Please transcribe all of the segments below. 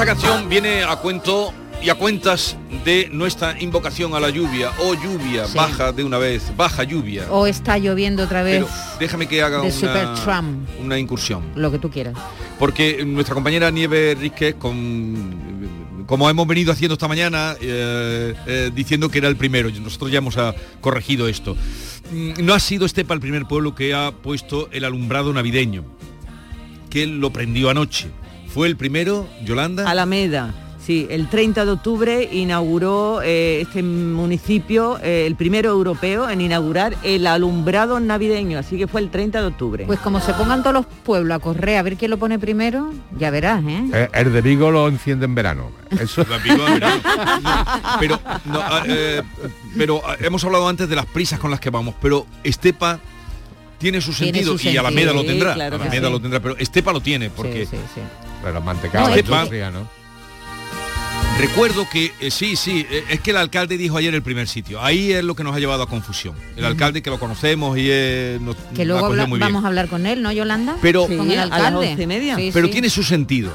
Esta canción viene a cuento y a cuentas de nuestra invocación a la lluvia. Oh lluvia, Sí. baja de una vez, baja lluvia. O está lloviendo otra vez Pero déjame que haga una, una incursión. lo que tú quieras. Porque nuestra compañera Nieve Ríquez, con, como hemos venido haciendo esta mañana, eh, eh, diciendo que era el primero, y nosotros ya hemos ah, corregido esto. Mm, No ha sido Estepa el primer pueblo que ha puesto el alumbrado navideño, que lo prendió anoche. Fue el primero, Yolanda. Alameda. Sí, el 30 de octubre inauguró eh, este municipio, eh, el primero europeo en inaugurar el alumbrado navideño, así que fue el 30 de octubre. Pues como se pongan todos los pueblos a correr a ver quién lo pone primero, ya verás, ¿eh? Eh, el de Vigo lo enciende en verano. Eso. La Vigo en verano. pero no, ah, eh, pero ah, hemos hablado antes de las prisas con las que vamos pero Estepa tiene su Tiene sentido su y Alameda sentido. lo tendrá Sí, claro que Alameda sí. lo tendrá pero Estepa lo tiene porque Sí, sí, sí. Pero mantecado, No, de es que- fría, ¿no? recuerdo que eh, sí sí eh, es que el alcalde dijo ayer el primer sitio ahí es lo que nos ha llevado a confusión el alcalde que lo conocemos y eh, nos Que luego ha cogido habla- muy bien. vamos a hablar con él, ¿no, Yolanda? Pero- con el alcalde. media. Sí, pero sí. tiene su sentido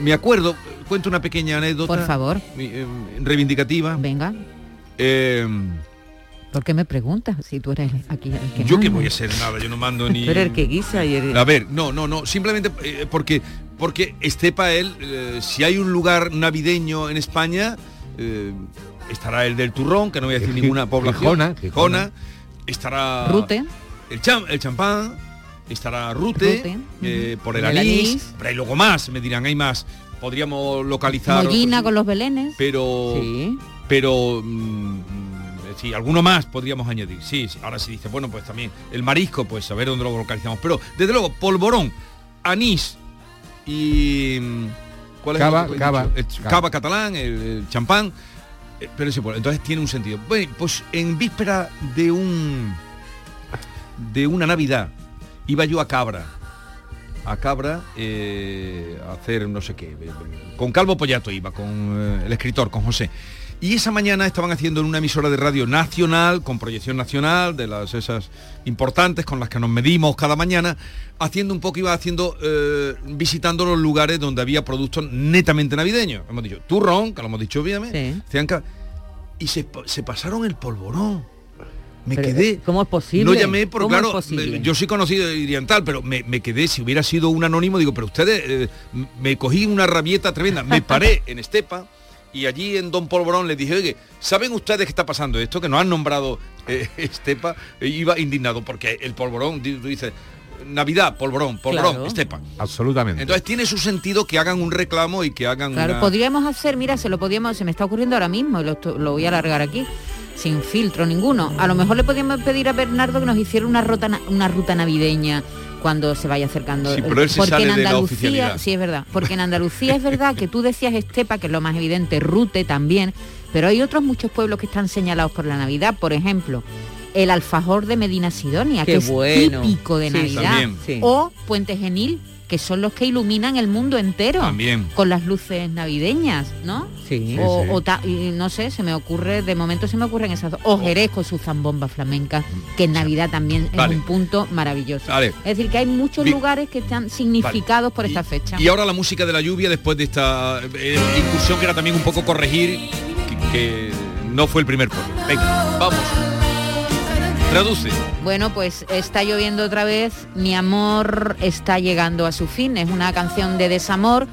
me acuerdo cuento una pequeña anécdota Por favor. eh, reivindicativa Venga, Eh, ¿por qué me preguntas si tú eres aquí el que yo que voy a ser nada yo no mando ni Pero el que guisa y el... A ver, no, no, no, simplemente eh, porque porque Estepa él, eh, si hay un lugar navideño en España, eh, estará el del turrón, que no voy a decir ninguna población. Gijona, Gijona, Gijona. estará Rute. el, cham, el champán, estará Rute, Rute, eh, por el, El anís, anís. pero hay luego más, me dirán, hay más. Podríamos localizar. Mollina otros- con los belenes. Pero Sí. pero mm, sí, alguno más podríamos añadir. Sí, sí, ahora se dice, bueno, pues también el marisco, pues a ver dónde lo localizamos. Pero desde luego, polvorón, anís y mm, ¿cuál es Cava? El cava. catalán, el, champán. eh, Pero ese, entonces tiene un sentido. Bueno, pues en víspera de un de una Navidad iba yo a Cabra a Cabra eh, a hacer no sé qué. Con Calvo Pollato iba, con eh, el escritor, con José. Y esa mañana estaban haciendo en una emisora de radio nacional, con proyección nacional, de las esas importantes con las que nos medimos cada mañana, haciendo un poco, iba haciendo, eh, visitando los lugares donde había productos netamente navideños. Hemos dicho turrón, que lo hemos dicho bien, Sí. y se, pa- se pasaron el polvorón. Me Pero, quedé. ¿Cómo es posible? No llamé, pero ¿Cómo es claro, me- yo soy conocido de oriental, pero me, me quedé, si hubiera sido un anónimo, digo, pero ustedes, eh, me cogí una rabieta tremenda, me paré en Estepa y allí en Don Polvorón les dije, oye, ¿saben ustedes qué está pasando esto? Que nos han nombrado eh, Estepa, E iba indignado, porque el polvorón, di- tú dices, Navidad, polvorón, polvorón, Claro. Estepa. Absolutamente. Entonces tiene su sentido que hagan un reclamo y que hagan Claro, una- podríamos hacer, mira, se lo podíamos, se me está ocurriendo ahora mismo y lo, voy a alargar aquí, sin filtro ninguno. A lo mejor le podríamos pedir a Bernardo que nos hiciera una ruta, na- una ruta navideña cuando se vaya acercando. Sí, pero él se porque sale en de la Andalucía, sí es verdad, porque en Andalucía es verdad que tú decías Estepa, que es lo más evidente, Rute también, pero hay otros muchos pueblos que están señalados por la Navidad, por ejemplo, el alfajor de Medina Sidonia, Qué que es bueno. típico de Sí, Navidad. Sí. o Puente Genil, que son los que iluminan el mundo entero También. con las luces navideñas, ¿no? Sí. o, sí. o ta- y no sé, se me ocurre, de momento se me ocurren esas dos. O Jerez con su zambomba flamenca, que en Navidad también Vale. es un punto maravilloso. Vale. Es decir, que hay muchos Bien. lugares que están significados por Y- esta fecha. Y ahora la música de la lluvia después de esta eh, incursión que era también un poco corregir que, que no fue el primer pueblo. Venga, vamos. Traduce. Bueno, pues está lloviendo otra vez, mi amor está llegando a su fin, es una canción de desamor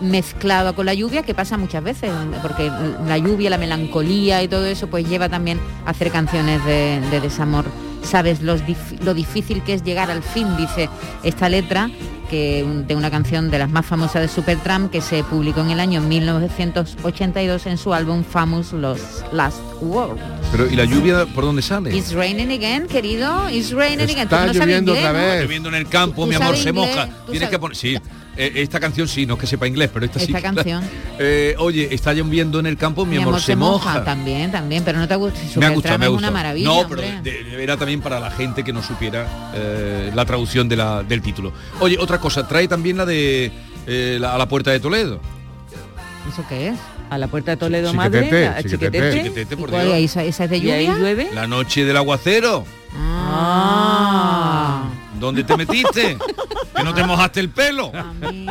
mezclada con la lluvia que pasa muchas veces, porque la lluvia, la melancolía y todo eso pues lleva también a hacer canciones de, de desamor. Sabes lo difícil que es llegar al fin, dice esta letra, que, de una canción de las más famosas de Supertramp que se publicó en el año 1982 en su álbum Famous Los Last Words. Pero ¿y la lluvia por dónde sale? It's raining again, querido. It's raining again. Está no sabes lloviendo otra vez. Lloviendo en el campo, ¿Tú mi amor se moja. ¿Tú Tienes sabes? que poner. Sí. Eh, esta canción sí, no es que sepa inglés, pero esta, sí. Esta canción. Eh, oye, está lloviendo en el campo, mi, amor, se moja. También, también, pero no te gusta. Me ha gustado, me ha gustado. una maravilla. no, pero de- era también para la gente que no supiera eh, la traducción de la, del título. Oye, otra cosa, trae también la de la- a la puerta de Toledo. ¿Eso qué es? A la puerta de Toledo Chiquetete, Madre, a chiquetete. Chiquetete. Chiquetete, por ¿Y cuál Dios. es? ¿Esa, es de ¿Y ahí lluvia? llueve? La noche del aguacero. Ah. ¿Dónde te metiste? que no te mojaste el pelo.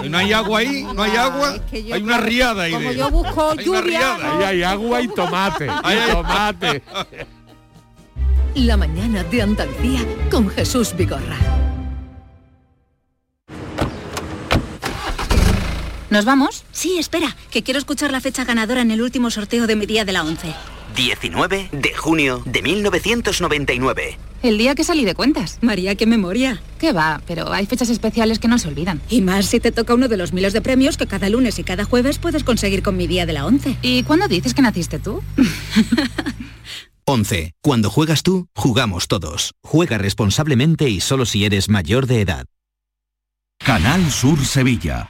¿No hay agua ahí? ¿No hay agua? es que yo hay una riada ahí. Como de- yo busco Hay una lluvia. Ahí hay agua y tomate. Ahí hay- tomate. La mañana de Andalucía con Jesús Vigorra. ¿Nos vamos? Sí, espera, que quiero escuchar la fecha ganadora en el último sorteo de mi día de la 11. 19 de junio de 1999. El día que salí de cuentas. María, qué memoria. ¿Qué va? Pero hay fechas especiales que no se olvidan. Y más si te toca uno de los miles de premios que cada lunes y cada jueves puedes conseguir con mi día de la 11. ¿Y cuándo dices que naciste tú? 11. Cuando juegas tú, jugamos todos. Juega responsablemente y solo si eres mayor de edad. Canal Sur Sevilla.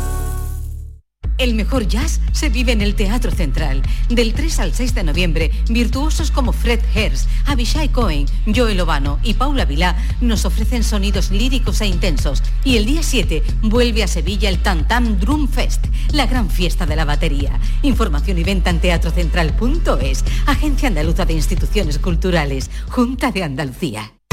El mejor jazz se vive en el Teatro Central. Del 3 al 6 de noviembre, virtuosos como Fred Herz, Abishai Cohen, Joel Obano y Paula Vilá nos ofrecen sonidos líricos e intensos. Y el día 7 vuelve a Sevilla el Tantam Drum Fest, la gran fiesta de la batería. Información y venta en teatrocentral.es, Agencia Andaluza de Instituciones Culturales, Junta de Andalucía.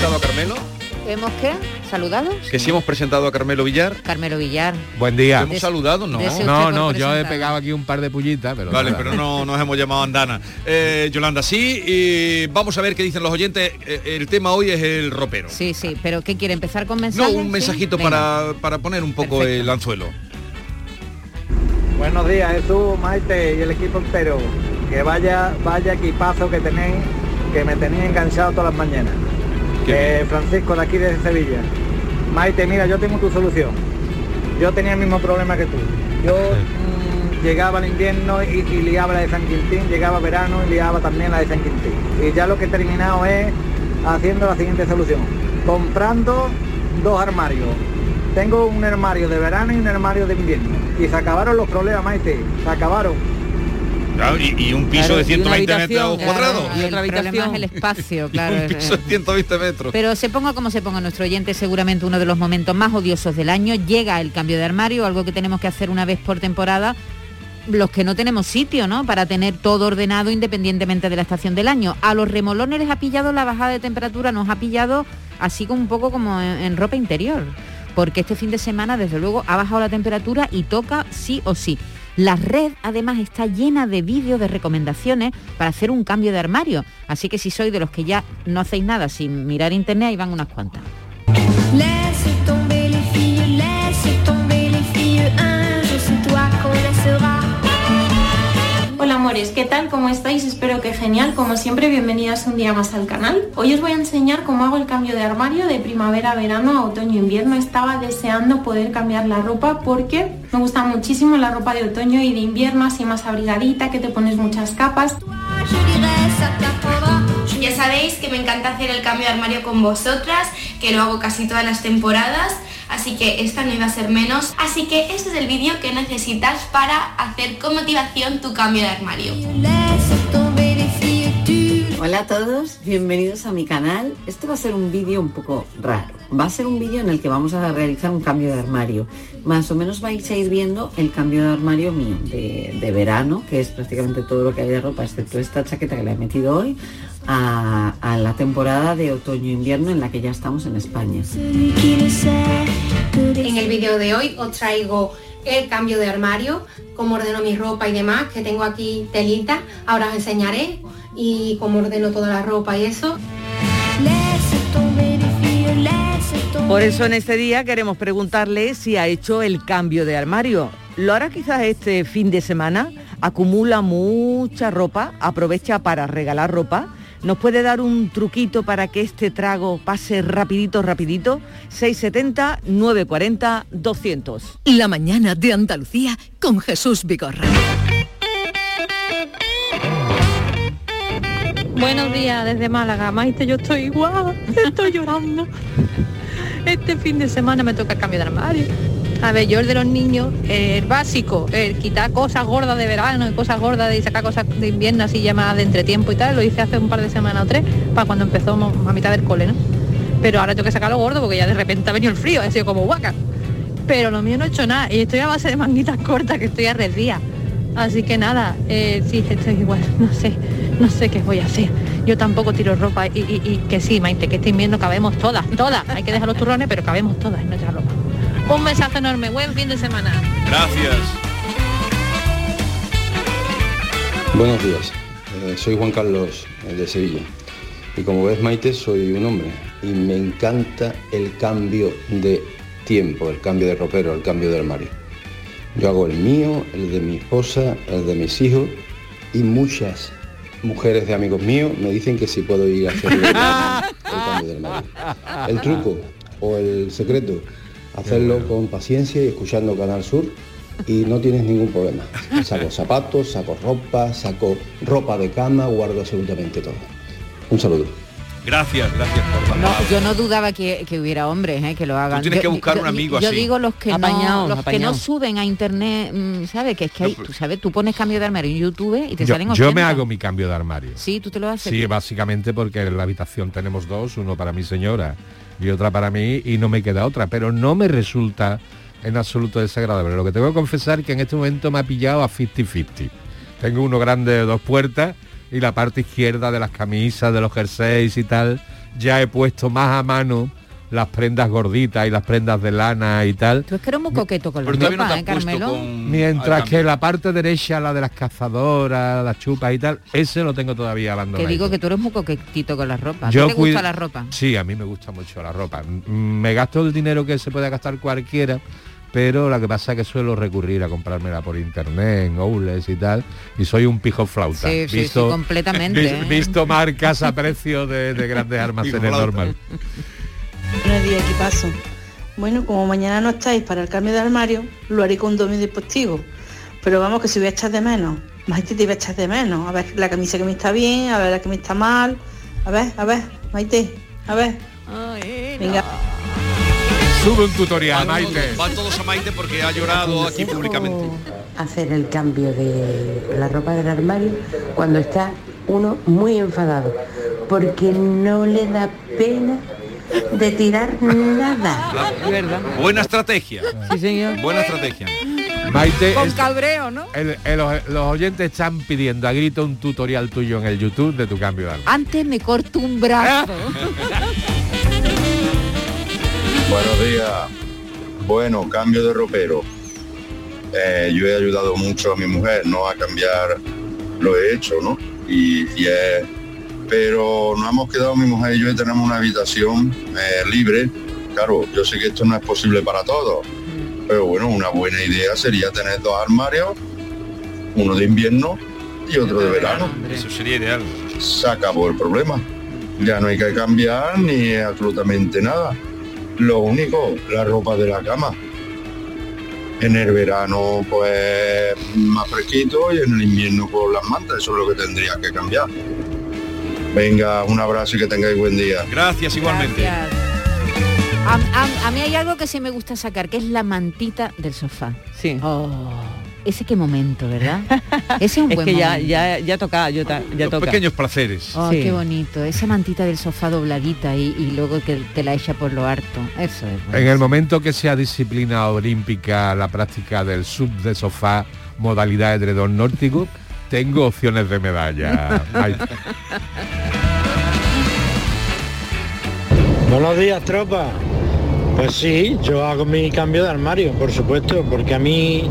Presentado a Carmelo? ¿Hemos qué? ¿Saludados? Que sí hemos presentado a Carmelo Villar. Carmelo Villar. Buen día. ¿Hemos saludado? No. No, no, yo he pegado aquí un par de pullitas, pero Vale, nada. pero no nos hemos llamado Andana. Eh, Yolanda, sí, y vamos a ver qué dicen los oyentes. Eh, el tema hoy es el ropero. Sí, sí, pero ¿qué quiere? ¿Empezar con No, mensajes? un ¿Sí? mensajito para, para poner un poco Perfecto. el anzuelo. Buenos días Jesús, Maite y el equipo entero. Que vaya, vaya equipazo que tenéis, que me tenéis enganchado todas las mañanas. Eh, Francisco de aquí de Sevilla. Maite, mira, yo tengo tu solución. Yo tenía el mismo problema que tú. Yo mm, llegaba el invierno y, y liaba la de San Quintín, llegaba verano y liaba también la de San Quintín. Y ya lo que he terminado es haciendo la siguiente solución. Comprando dos armarios. Tengo un armario de verano y un armario de invierno. Y se acabaron los problemas, Maite. Se acabaron. Claro, y, y un piso Claro, de y una 120 metros cuadrados. Y otra habitación. es el espacio, Y claro. un es- piso de 120 metros. Pero se ponga como se ponga nuestro oyente, seguramente uno de los momentos más odiosos del año. Llega el cambio de armario, algo que tenemos que hacer una vez por temporada. Los que no tenemos sitio, ¿no? Para tener todo ordenado independientemente de la estación del año. A los remolones les ha pillado la bajada de temperatura, nos ha pillado así como un poco como en, en ropa interior. Porque este fin de semana, desde luego, ha bajado la temperatura y toca sí o sí. La red además está llena de vídeos de recomendaciones para hacer un cambio de armario. Así que si sois de los que ya no hacéis nada sin mirar internet, ahí van unas cuantas. ¿Qué tal? ¿Cómo estáis? Espero que genial. Como siempre, bienvenidas un día más al canal. Hoy os voy a enseñar cómo hago el cambio de armario de primavera verano a otoño invierno. Estaba deseando poder cambiar la ropa porque me gusta muchísimo la ropa de otoño y de invierno, así más abrigadita, que te pones muchas capas. Ya sabéis que me encanta hacer el cambio de armario con vosotras, que lo hago casi todas las temporadas, así que esta no iba a ser menos. Así que este es el vídeo que necesitas para hacer con motivación tu cambio de armario. Hola a todos, bienvenidos a mi canal. Este va a ser un vídeo un poco raro. Va a ser un vídeo en el que vamos a realizar un cambio de armario. Más o menos vais a ir viendo el cambio de armario mío de, de verano, que es prácticamente todo lo que hay de ropa, excepto esta chaqueta que le he metido hoy, a, a la temporada de otoño-invierno en la que ya estamos en España. En el vídeo de hoy os traigo el cambio de armario, cómo ordeno mi ropa y demás, que tengo aquí telita, ahora os enseñaré y cómo ordeno toda la ropa y eso. Por eso en este día queremos preguntarle si ha hecho el cambio de armario. ¿Lo hará quizás este fin de semana? ¿Acumula mucha ropa? ¿Aprovecha para regalar ropa? ¿Nos puede dar un truquito para que este trago pase rapidito, rapidito? 670 940 200. La mañana de Andalucía con Jesús Vigorra. Buenos días desde Málaga. Maite, yo estoy igual, estoy llorando. Este fin de semana me toca el cambio de armario. A ver, yo el de los niños, el básico, el quitar cosas gordas de verano y cosas gordas y sacar cosas de invierno así llamadas de entretiempo y tal, lo hice hace un par de semanas o tres, para cuando empezó a mitad del cole, ¿no? Pero ahora tengo que sacarlo gordo porque ya de repente ha venido el frío, ha sido como guaca. Pero lo mío no he hecho nada y estoy a base de manguitas cortas que estoy a resdía. Así que nada, eh, sí, estoy igual, no sé, no sé qué voy a hacer. Yo tampoco tiro ropa y que sí, Maite, que este invierno cabemos todas, todas. Hay que dejar los turrones, pero cabemos todas en nuestra ropa. Un besazo enorme, buen fin de semana. Gracias. Buenos días, Eh, soy Juan Carlos eh, de Sevilla y como ves Maite soy un hombre y me encanta el cambio de tiempo, el cambio de ropero, el cambio de armario. Yo hago el mío, el de mi esposa, el de mis hijos y muchas mujeres de amigos míos me dicen que sí puedo ir a hacer el, el cambio de armario. El truco o el secreto, hacerlo con paciencia y escuchando Canal Sur y no tienes ningún problema. Saco zapatos, saco ropa, saco ropa de cama, guardo absolutamente todo. Un saludo. Gracias, gracias por la No, yo no dudaba que, que hubiera hombres eh, que lo hagan. tienes Yo- que buscar yo- un amigo yo así. digo los que no, los que no suben a internet, mm, ¿sabes? Que es que hay, tú sabes, tú pones cambio de armario en YouTube y te Yo, salen yo 80. me hago mi cambio de armario. Sí, tú te lo haces. Sí, básicamente porque en la habitación tenemos dos, uno para mi señora y otra para mí, y no me queda otra, pero no me resulta en absoluto desagradable. Lo que tengo que confesar es que en este momento me ha pillado a 50-50. Tengo uno grande de dos puertas y la parte izquierda de las camisas, de los jerseys y tal, ya he puesto más a mano las prendas gorditas y las prendas de lana y tal. Tú es que eres muy coqueto con la no ropa, te ¿eh, Carmelo? con- Mientras que la parte derecha, la de las cazadoras, las chupas y tal, ese lo tengo todavía abandonado. Que digo que tú eres muy coquetito con la ropa. ¿A ti Yo te cuido- gusta la ropa? Sí, a mí me gusta mucho la ropa. Mm, Me gasto el dinero que se puede gastar cualquiera, pero lo que pasa es que suelo recurrir a comprármela por internet, en outlets y tal, y soy un pijo flauta. Sí, sí, sí, completamente, vis- ¿eh? Visto marcas a precio de, de grandes almacenes flauta. Buenos días, equipazo. Bueno, como mañana no estáis para el cambio de armario, lo haré con dominio de postigo. Pero vamos, que si voy a echar de menos, Maite te voy a echar de menos. A ver la camisa que me está bien, a ver la que me está mal. A ver, a ver, Maite, a ver. Venga. Sube un tutorial, Van Maite. todos- Van todos a Maite porque ha llorado aquí públicamente. hacer el cambio de la ropa del armario cuando está uno muy enfadado, porque no le da pena de tirar nada. Buena estrategia. Sí, señor. Buena estrategia. Maite, Con es- cabreo, ¿no? el- el- los, los oyentes están pidiendo a grito un tutorial tuyo en el YouTube de tu cambio de armario. Antes me corto un brazo. Buenos días. Bueno, cambio de ropero. Eh, yo he ayudado mucho a mi mujer, ¿no? A cambiar, lo he hecho, ¿no? Y, y es- pero nos hemos quedado mi mujer y yo y tenemos una habitación eh, libre. Claro, yo sé que esto no es posible para todos, pero bueno, una buena idea sería tener dos armarios, uno de invierno y otro de verano. Eso sería ideal. Se acabó el problema. Ya no hay que cambiar ni absolutamente nada. Lo único, la ropa de la cama. En el verano, pues más fresquito y en el invierno con las mantas. Eso es lo que tendría que cambiar. Venga, un abrazo y que tengáis buen día. Gracias igualmente. Gracias. A, a- a mí hay algo que sí me gusta sacar, que es la mantita del sofá. Sí. Oh, ese qué momento, ¿verdad? Ese es un Es buen que ya, momento. ya, ya toca, ya, ta- ya Los toca. pequeños placeres. Oh, Sí. qué bonito. Esa mantita del sofá dobladita y, y luego que te la echa por lo harto. Eso es. En el momento que sea disciplina olímpica la práctica del sub de sofá, modalidad edredón nórdico, tengo opciones de medalla. Buenos días, tropa. Pues sí, yo hago mi cambio de armario, por supuesto, porque a mí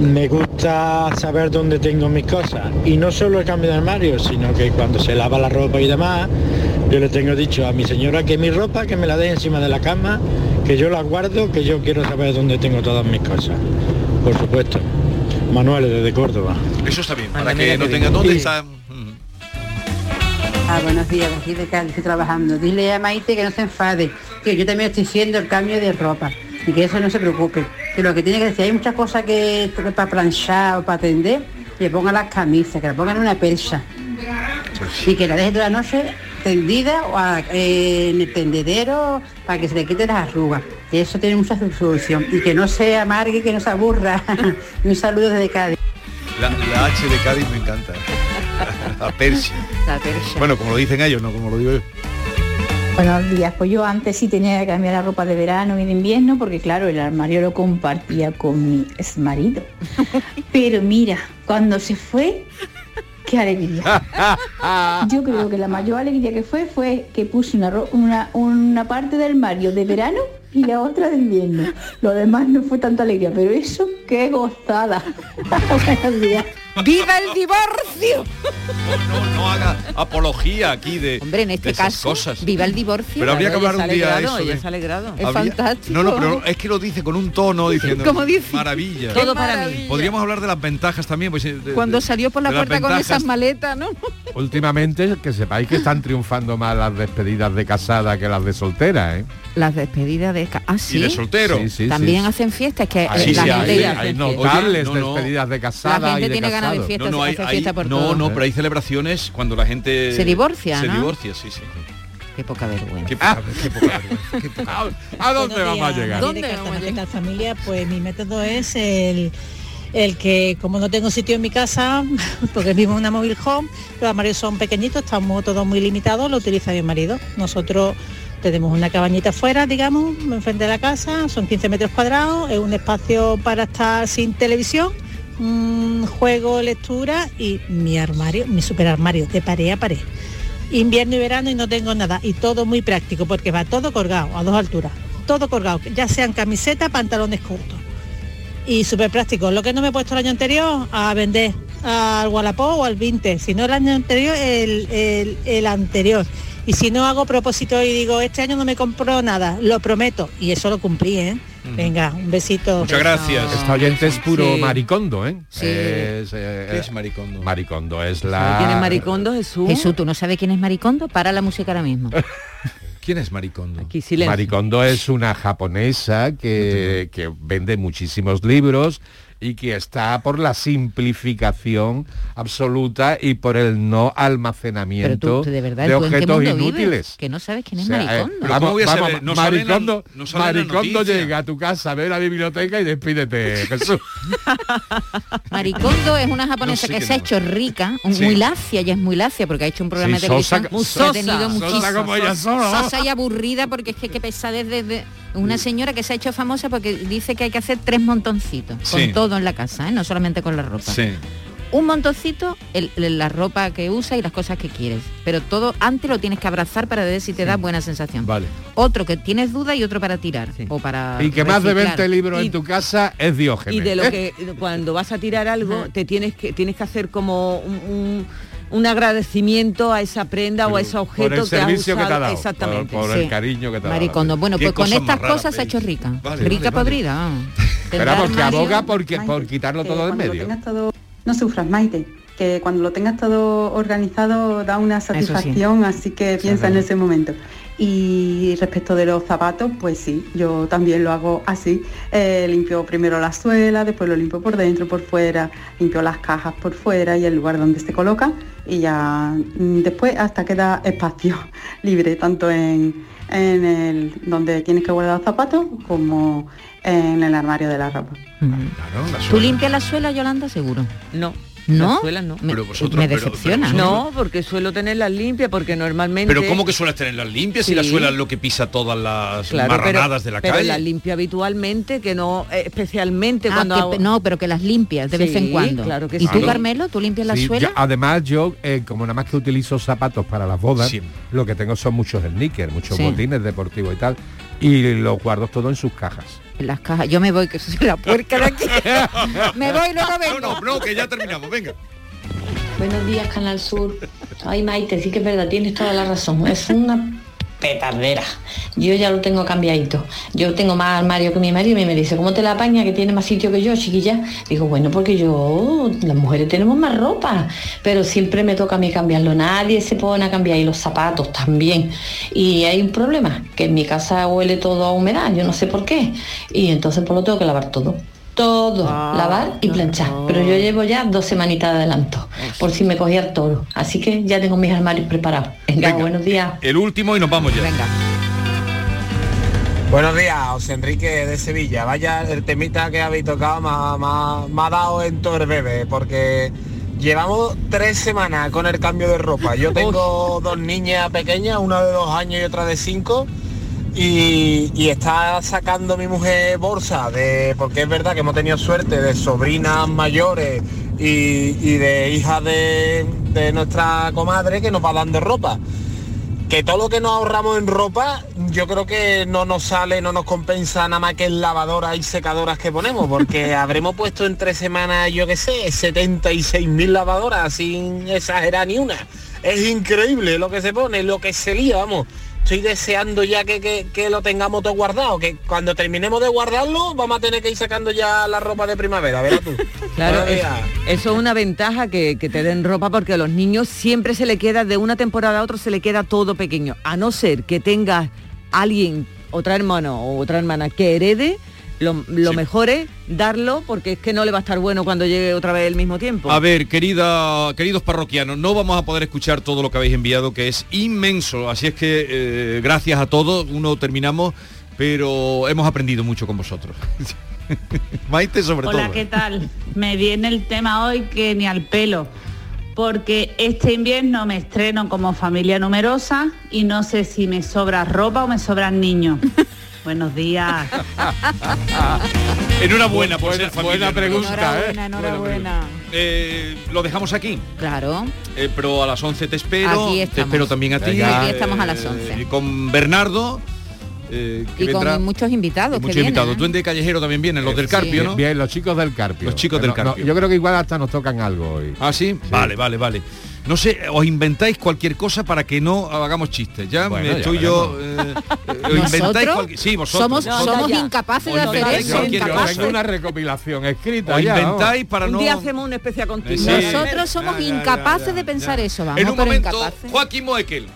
me gusta saber dónde tengo mis cosas. Y no solo el cambio de armario, sino que cuando se lava la ropa y demás, yo le tengo dicho a mi señora que mi ropa, que me la dé encima de la cama, que yo la guardo, que yo quiero saber dónde tengo todas mis cosas. Por supuesto. Manuel, desde Córdoba. Eso está bien, para que no bien. dónde Sí. está. Ah, buenos días, aquí de Cádiz, estoy trabajando. Dile a Maite que no se enfade, que yo también estoy haciendo el cambio de ropa y que eso no se preocupe. Que lo que tiene que decir, hay muchas cosas que para planchar o para tender, que le pongan las camisas, que le pongan en una percha y que la deje toda la noche tendida o a- eh, en el tendedero para que se le quiten las arrugas. Que eso tiene mucha solución y que no se amargue, que no se aburra. un saludo desde Cádiz. La, la H de Cádiz me encanta. La Persia. La percha. Bueno, como lo dicen ellos, no como lo digo yo. Buenos días, pues yo antes sí tenía que cambiar la ropa de verano y de invierno porque claro, el armario lo compartía con mi ex marido. Pero mira, cuando se fue, qué alegría. Yo creo que la mayor alegría que fue fue que puse una, una, una parte del armario de verano y la otra de invierno. Lo demás no fue tanta alegría, pero eso, qué gozada. Buenos días. ¡Viva el divorcio! No, no haga apología aquí de, Hombre, en este caso, cosas. viva el divorcio. Pero habría que hablar un día alegrado, eso. de- se alegrado. Es habría- fantástico. No, no, pero es que lo dice con un tono diciendo ¿Cómo dice? maravilla. Todo para mí. Podríamos hablar de las ventajas también. Pues, de- de- Cuando salió por la puerta con esas maletas, ¿no? Últimamente, que sepáis que están triunfando más las despedidas de casada que las de soltera, ¿eh? Las despedidas de... ca- Ah, sí. Y de soltero. Sí, sí, También sí. hacen fiestas que la sí, gente hay, ya- hay notables Oye, no, no. despedidas de casada La gente y de tiene ganas de casado. fiesta. No, no, hay, hace hay- fiesta por no, todo. no, pero hay celebraciones cuando la gente Se divorcia, Se ¿no? divorcia, sí, sí. Qué poca vergüenza. Qué poca, qué poca vergüenza, qué poca- ¿A dónde Buenos vamos a llegar? María de Cartagena, ¿qué tal familia? Pues mi método es el, el que como no tengo sitio en mi casa, porque vivo en una mobile home, los armarios son pequeñitos, estamos todos muy limitados, lo utiliza mi marido. Nosotros tenemos una cabañita afuera, digamos, enfrente de la casa, son 15 metros cuadrados, es un espacio para estar sin televisión, un juego, lectura y mi armario, mi super armario de pared a pared invierno y verano y no tengo nada. Y todo muy práctico porque va todo colgado a dos alturas. Todo colgado, ya sean camisetas, pantalones cortos. Y súper práctico. Lo que no me he puesto el año anterior a vender al Wallapop o al 20. Si no el año anterior, el, el- el anterior. Y si no hago propósito y digo, este año no me compro nada, lo prometo. Y eso lo cumplí, ¿eh? Venga, un besito. Muchas gracias. Esta oyente es puro Sí. maricondo, ¿eh? Sí. Es, eh, ¿Qué es maricondo? Maricondo es la... ¿Quién es Maricondo, Jesús? Jesús, ¿tú no sabes quién es Maricondo? Para la música ahora mismo. ¿Quién es maricondo? Aquí silencio. Maricondo es una japonesa que, que vende muchísimos libros y que está por la simplificación absoluta y por el no almacenamiento tú, de verdad, de ¿tú en qué objetos inútiles. vives? Que no sabes quién es O sea, eh, Maricondo. Pero ¿cómo voy a vamos, saber? No la- Maricondo, no Maricondo llega a tu casa, ve la biblioteca y despídete, Jesús. Maricondo es una japonesa No que se ha hecho rica, Sí. muy lacia, ya es muy lacia porque ha hecho un programa Sí, de televisión sosa- sosa, ha tenido sosa muchísimo ella sosa y aburrida porque es que qué pesadez de, de- una señora que se ha hecho famosa porque dice que hay que hacer tres montoncitos Sí. con todo en la casa, ¿eh? no solamente con la ropa. Sí. Un montoncito, el- el- la ropa que usa y las cosas que quieres. Pero todo antes lo tienes que abrazar para ver si te da buena sensación. Vale. Otro que tienes duda y otro para tirar. O para Y que más de reciclar. 20 libros Y- en tu casa es Diógenes. Y de lo ¿eh? que cuando vas a tirar algo, te tienes que tienes que hacer como un, un- un agradecimiento a esa prenda o a ese objeto por el que has servicio que te ha usado. dado, Exactamente. por, por Sí. el cariño que te ha dado. Maricondo. Bueno, pues con estas cosas se ha hecho rica. Vale, rica vale, vale. podrida. vamos. Pero Tendrá vamos, que armario- aboga porque, Maite, por quitarlo todo de en medio. todo- no sufras, Maite, que cuando lo tengas todo organizado da una sí. satisfacción, así que piensa en ese momento. Y respecto de los zapatos, pues sí, yo también lo hago así. Eh, limpio primero la suela, después lo limpio por dentro, por fuera, limpio las cajas por fuera y el lugar donde se coloca y ya mm, después hasta queda espacio libre, tanto en, en el donde tienes que guardar los zapatos como en el armario de la ropa. ¿Tú limpias la suela, Yolanda, seguro? No. ¿No? Las suelas no. Me, Pero vosotros- me pero- decepciona. No, porque suelo tenerlas limpias, porque normalmente... Pero ¿cómo que sueles tenerlas limpias si la suela es lo que pisa todas las Claro, marranadas de la pero calle? las limpio habitualmente, que no, eh, especialmente Ah, cuando que- hago- no, pero que las limpias de vez en cuando. claro que ¿Y sí. tú. Carmelo, tú limpias la suela? yo- además yo, eh, como nada más que utilizo zapatos para las bodas, lo que tengo son muchos sneakers, muchos Sí. botines deportivos y tal, y los guardo todo en sus cajas. En las cajas. Yo me voy, que soy la puerca de aquí. me voy, luego vengo. No, no, que ya terminamos, venga. Buenos días, Canal Sur. Ay, Maite, sí que es verdad, tienes toda la razón. Es una petardera. Yo ya lo tengo cambiadito. Yo tengo más armario que mi marido y me dice, ¿cómo te la apaña que tiene más sitio que yo, chiquilla? Digo, bueno, porque yo, las mujeres tenemos más ropa, pero siempre me toca a mí cambiarlo. Nadie se pone a cambiar y los zapatos también. Y hay un problema, que en mi casa huele todo a humedad, yo no sé por qué. Y entonces pues lo tengo que lavar todo. Todo, lavar y planchar. Pero yo llevo ya dos semanitas de adelanto, por si me cogía el toro. Así que ya tengo mis armarios preparados. Venga, buenos días. El último y nos vamos ya. Venga. Buenos días, José Enrique de Sevilla. Vaya, el temita que habéis tocado me ha dado en todo el bebé, porque llevamos tres semanas con el cambio de ropa. Yo tengo dos niñas pequeñas, una de dos años y otra de cinco, y, y está sacando mi mujer bolsa, de, porque es verdad que hemos tenido suerte de sobrinas mayores y, y de hijas de, de nuestra comadre que nos va dando ropa que todo lo que nos ahorramos en ropa, yo creo que no nos sale, no nos compensa nada más que en lavadoras y secadoras que ponemos, porque habremos puesto en tres semanas, yo qué sé, 76 mil lavadoras sin exagerar ni una. Es increíble lo que se pone, lo que se lía, vamos. Estoy deseando ya que, que- que lo tengamos todo guardado, que cuando terminemos de guardarlo vamos a tener que ir sacando ya la ropa de primavera, verás tú. Claro, es- eso es una ventaja que, que te den ropa porque a los niños siempre se le queda, de una temporada a otra se le queda todo pequeño. A no ser que tengas alguien, otra hermano o otra hermana que herede, lo, lo mejor es darlo porque es que no le va a estar bueno cuando llegue otra vez el mismo tiempo. A ver, querida, queridos parroquianos, no vamos a poder escuchar todo lo que habéis enviado, que es inmenso. Así es que eh, gracias a todos, uno terminamos, pero hemos aprendido mucho con vosotros. Maite sobre Hola, todo. ¿qué tal? Me viene el tema hoy que ni al pelo, porque este invierno me estreno como familia numerosa y no sé si me sobra ropa o me sobran niños. Buenos días. Enhorabuena por Buena- ser familia. buena pregunta, Enhorabuena, enhorabuena. Eh, lo dejamos aquí. Claro. Eh, pero a las 11 te espero. Aquí te espero también a ti. Aquí estamos a las 11. Y con Bernardo. eh, que Y vendrá. con muchos invitados que Muchos vienen, invitados. ¿eh? Duende Callejero también vienen, los del Carpio, ¿no? Bien, los chicos del Carpio. Los chicos del No, no, Carpio. yo creo que igual hasta nos tocan algo hoy. Ah, ¿sí? Vale, vale, vale. No sé, os inventáis cualquier cosa para que no hagamos chistes. Ya Bueno, me ya estoy yo... eh, eh. Sí, vosotros. Somos, vosotros. somos incapaces de hacer eso. tengo una recopilación escrita. Os ya, vamos. inventáis para Un no... día hacemos una especie continua. Sí. Nosotros somos Ya, ya, ya, incapaces ya, de pensar ya. eso, vamos, En un pero momento, incapaces. Joaquín Moekel.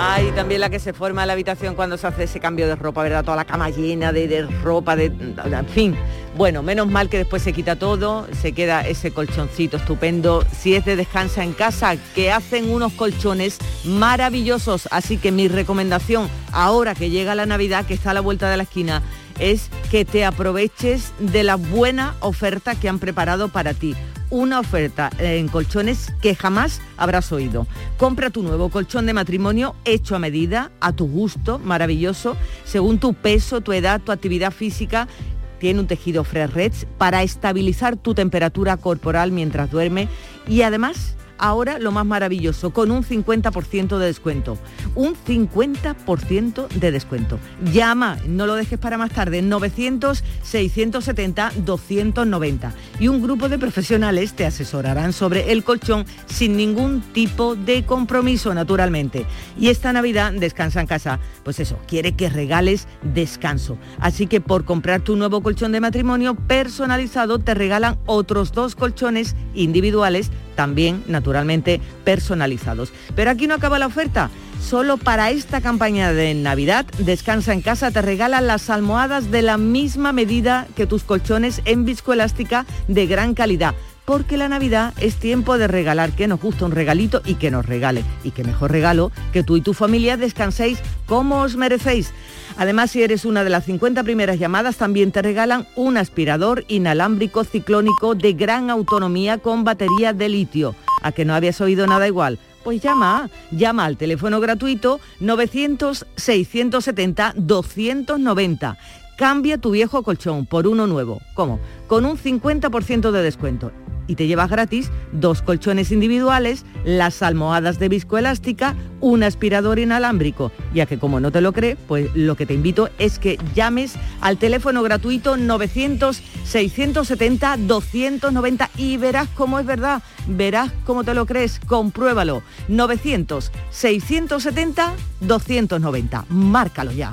Ay, también la que se forma en la habitación cuando se hace ese cambio de ropa, ¿verdad? Toda la cama llena de, de ropa, de, en fin. Bueno, menos mal que después se quita todo, se queda ese colchoncito estupendo. Si es de descansa en casa, que hacen unos colchones maravillosos. Así que mi recomendación, ahora que llega la Navidad, que está a la vuelta de la esquina, es que te aproveches de la buena oferta que han preparado para ti. Una oferta en colchones que jamás habrás oído. Compra tu nuevo colchón de matrimonio hecho a medida, a tu gusto, maravilloso, según tu peso, tu edad, tu actividad física. Tiene un tejido Fresh Reds para estabilizar tu temperatura corporal mientras duerme y además ahora lo más maravilloso, con un 50% de descuento. Un 50% de descuento. Llama, no lo dejes para más tarde, 900-670-290. Y un grupo de profesionales te asesorarán sobre el colchón sin ningún tipo de compromiso, naturalmente. Y esta Navidad descansa en casa. Pues eso, quiere que regales descanso. Así que por comprar tu nuevo colchón de matrimonio personalizado te regalan otros dos colchones individuales también naturalmente personalizados. Pero aquí no acaba la oferta. Solo para esta campaña de Navidad, Descansa en casa te regalan las almohadas de la misma medida que tus colchones en viscoelástica de gran calidad porque la Navidad es tiempo de regalar, que nos gusta un regalito y que nos regale. Y que mejor regalo que tú y tu familia descanséis como os merecéis. Además, si eres una de las 50 primeras llamadas, también te regalan un aspirador inalámbrico ciclónico de gran autonomía con batería de litio. ¿A que no habías oído nada igual? Pues llama, llama al teléfono gratuito 900-670-290. Cambia tu viejo colchón por uno nuevo. ¿Cómo? Con un 50% de descuento y te llevas gratis dos colchones individuales, las almohadas de viscoelástica, un aspirador inalámbrico. Ya que como no te lo crees, pues lo que te invito es que llames al teléfono gratuito 900-670-290 y verás cómo es verdad, verás cómo te lo crees, compruébalo. 900-670-290, márcalo ya.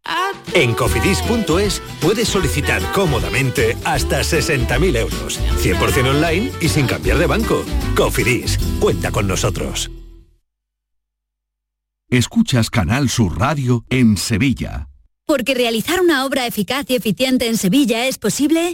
En cofidis.es puedes solicitar cómodamente hasta 60.000 euros, 100% online y sin cambiar de banco. Cofidis, cuenta con nosotros. Escuchas Canal Sur Radio en Sevilla. Porque realizar una obra eficaz y eficiente en Sevilla es posible.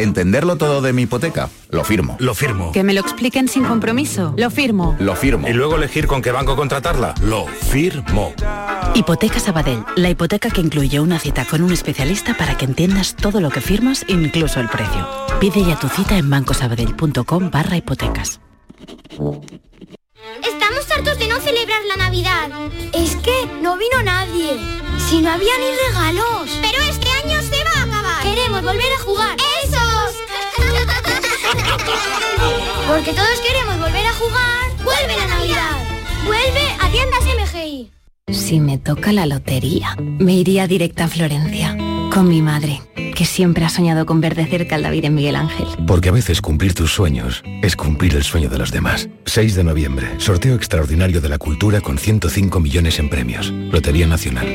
¿Entenderlo todo de mi hipoteca? Lo firmo. Lo firmo. Que me lo expliquen sin compromiso. Lo firmo. Lo firmo. Y luego elegir con qué banco contratarla. Lo firmo. Hipoteca Sabadell. La hipoteca que incluye una cita con un especialista para que entiendas todo lo que firmas, incluso el precio. Pide ya tu cita en bancosabadell.com barra hipotecas. Estamos hartos de no celebrar la Navidad. Es que no vino nadie. Si no había ni regalos. Pero este año se va a acabar. Queremos volver a jugar. ¡Esos! Porque todos queremos volver a jugar. ¡Vuelve la Navidad! ¡Vuelve a tiendas MGI! Si me toca la lotería, me iría directa a Florencia, con mi madre, que siempre ha soñado con ver de cerca al David en Miguel Ángel. Porque a veces cumplir tus sueños es cumplir el sueño de los demás. 6 de noviembre, sorteo extraordinario de la cultura con 105 millones en premios. Lotería Nacional.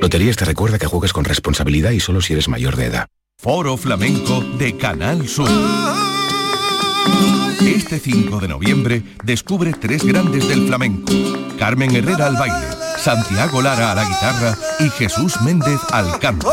Loterías te recuerda que juegas con responsabilidad y solo si eres mayor de edad. Foro Flamenco de Canal Sur. Este 5 de noviembre descubre tres grandes del flamenco. Carmen Herrera al baile, Santiago Lara a la guitarra y Jesús Méndez al canto.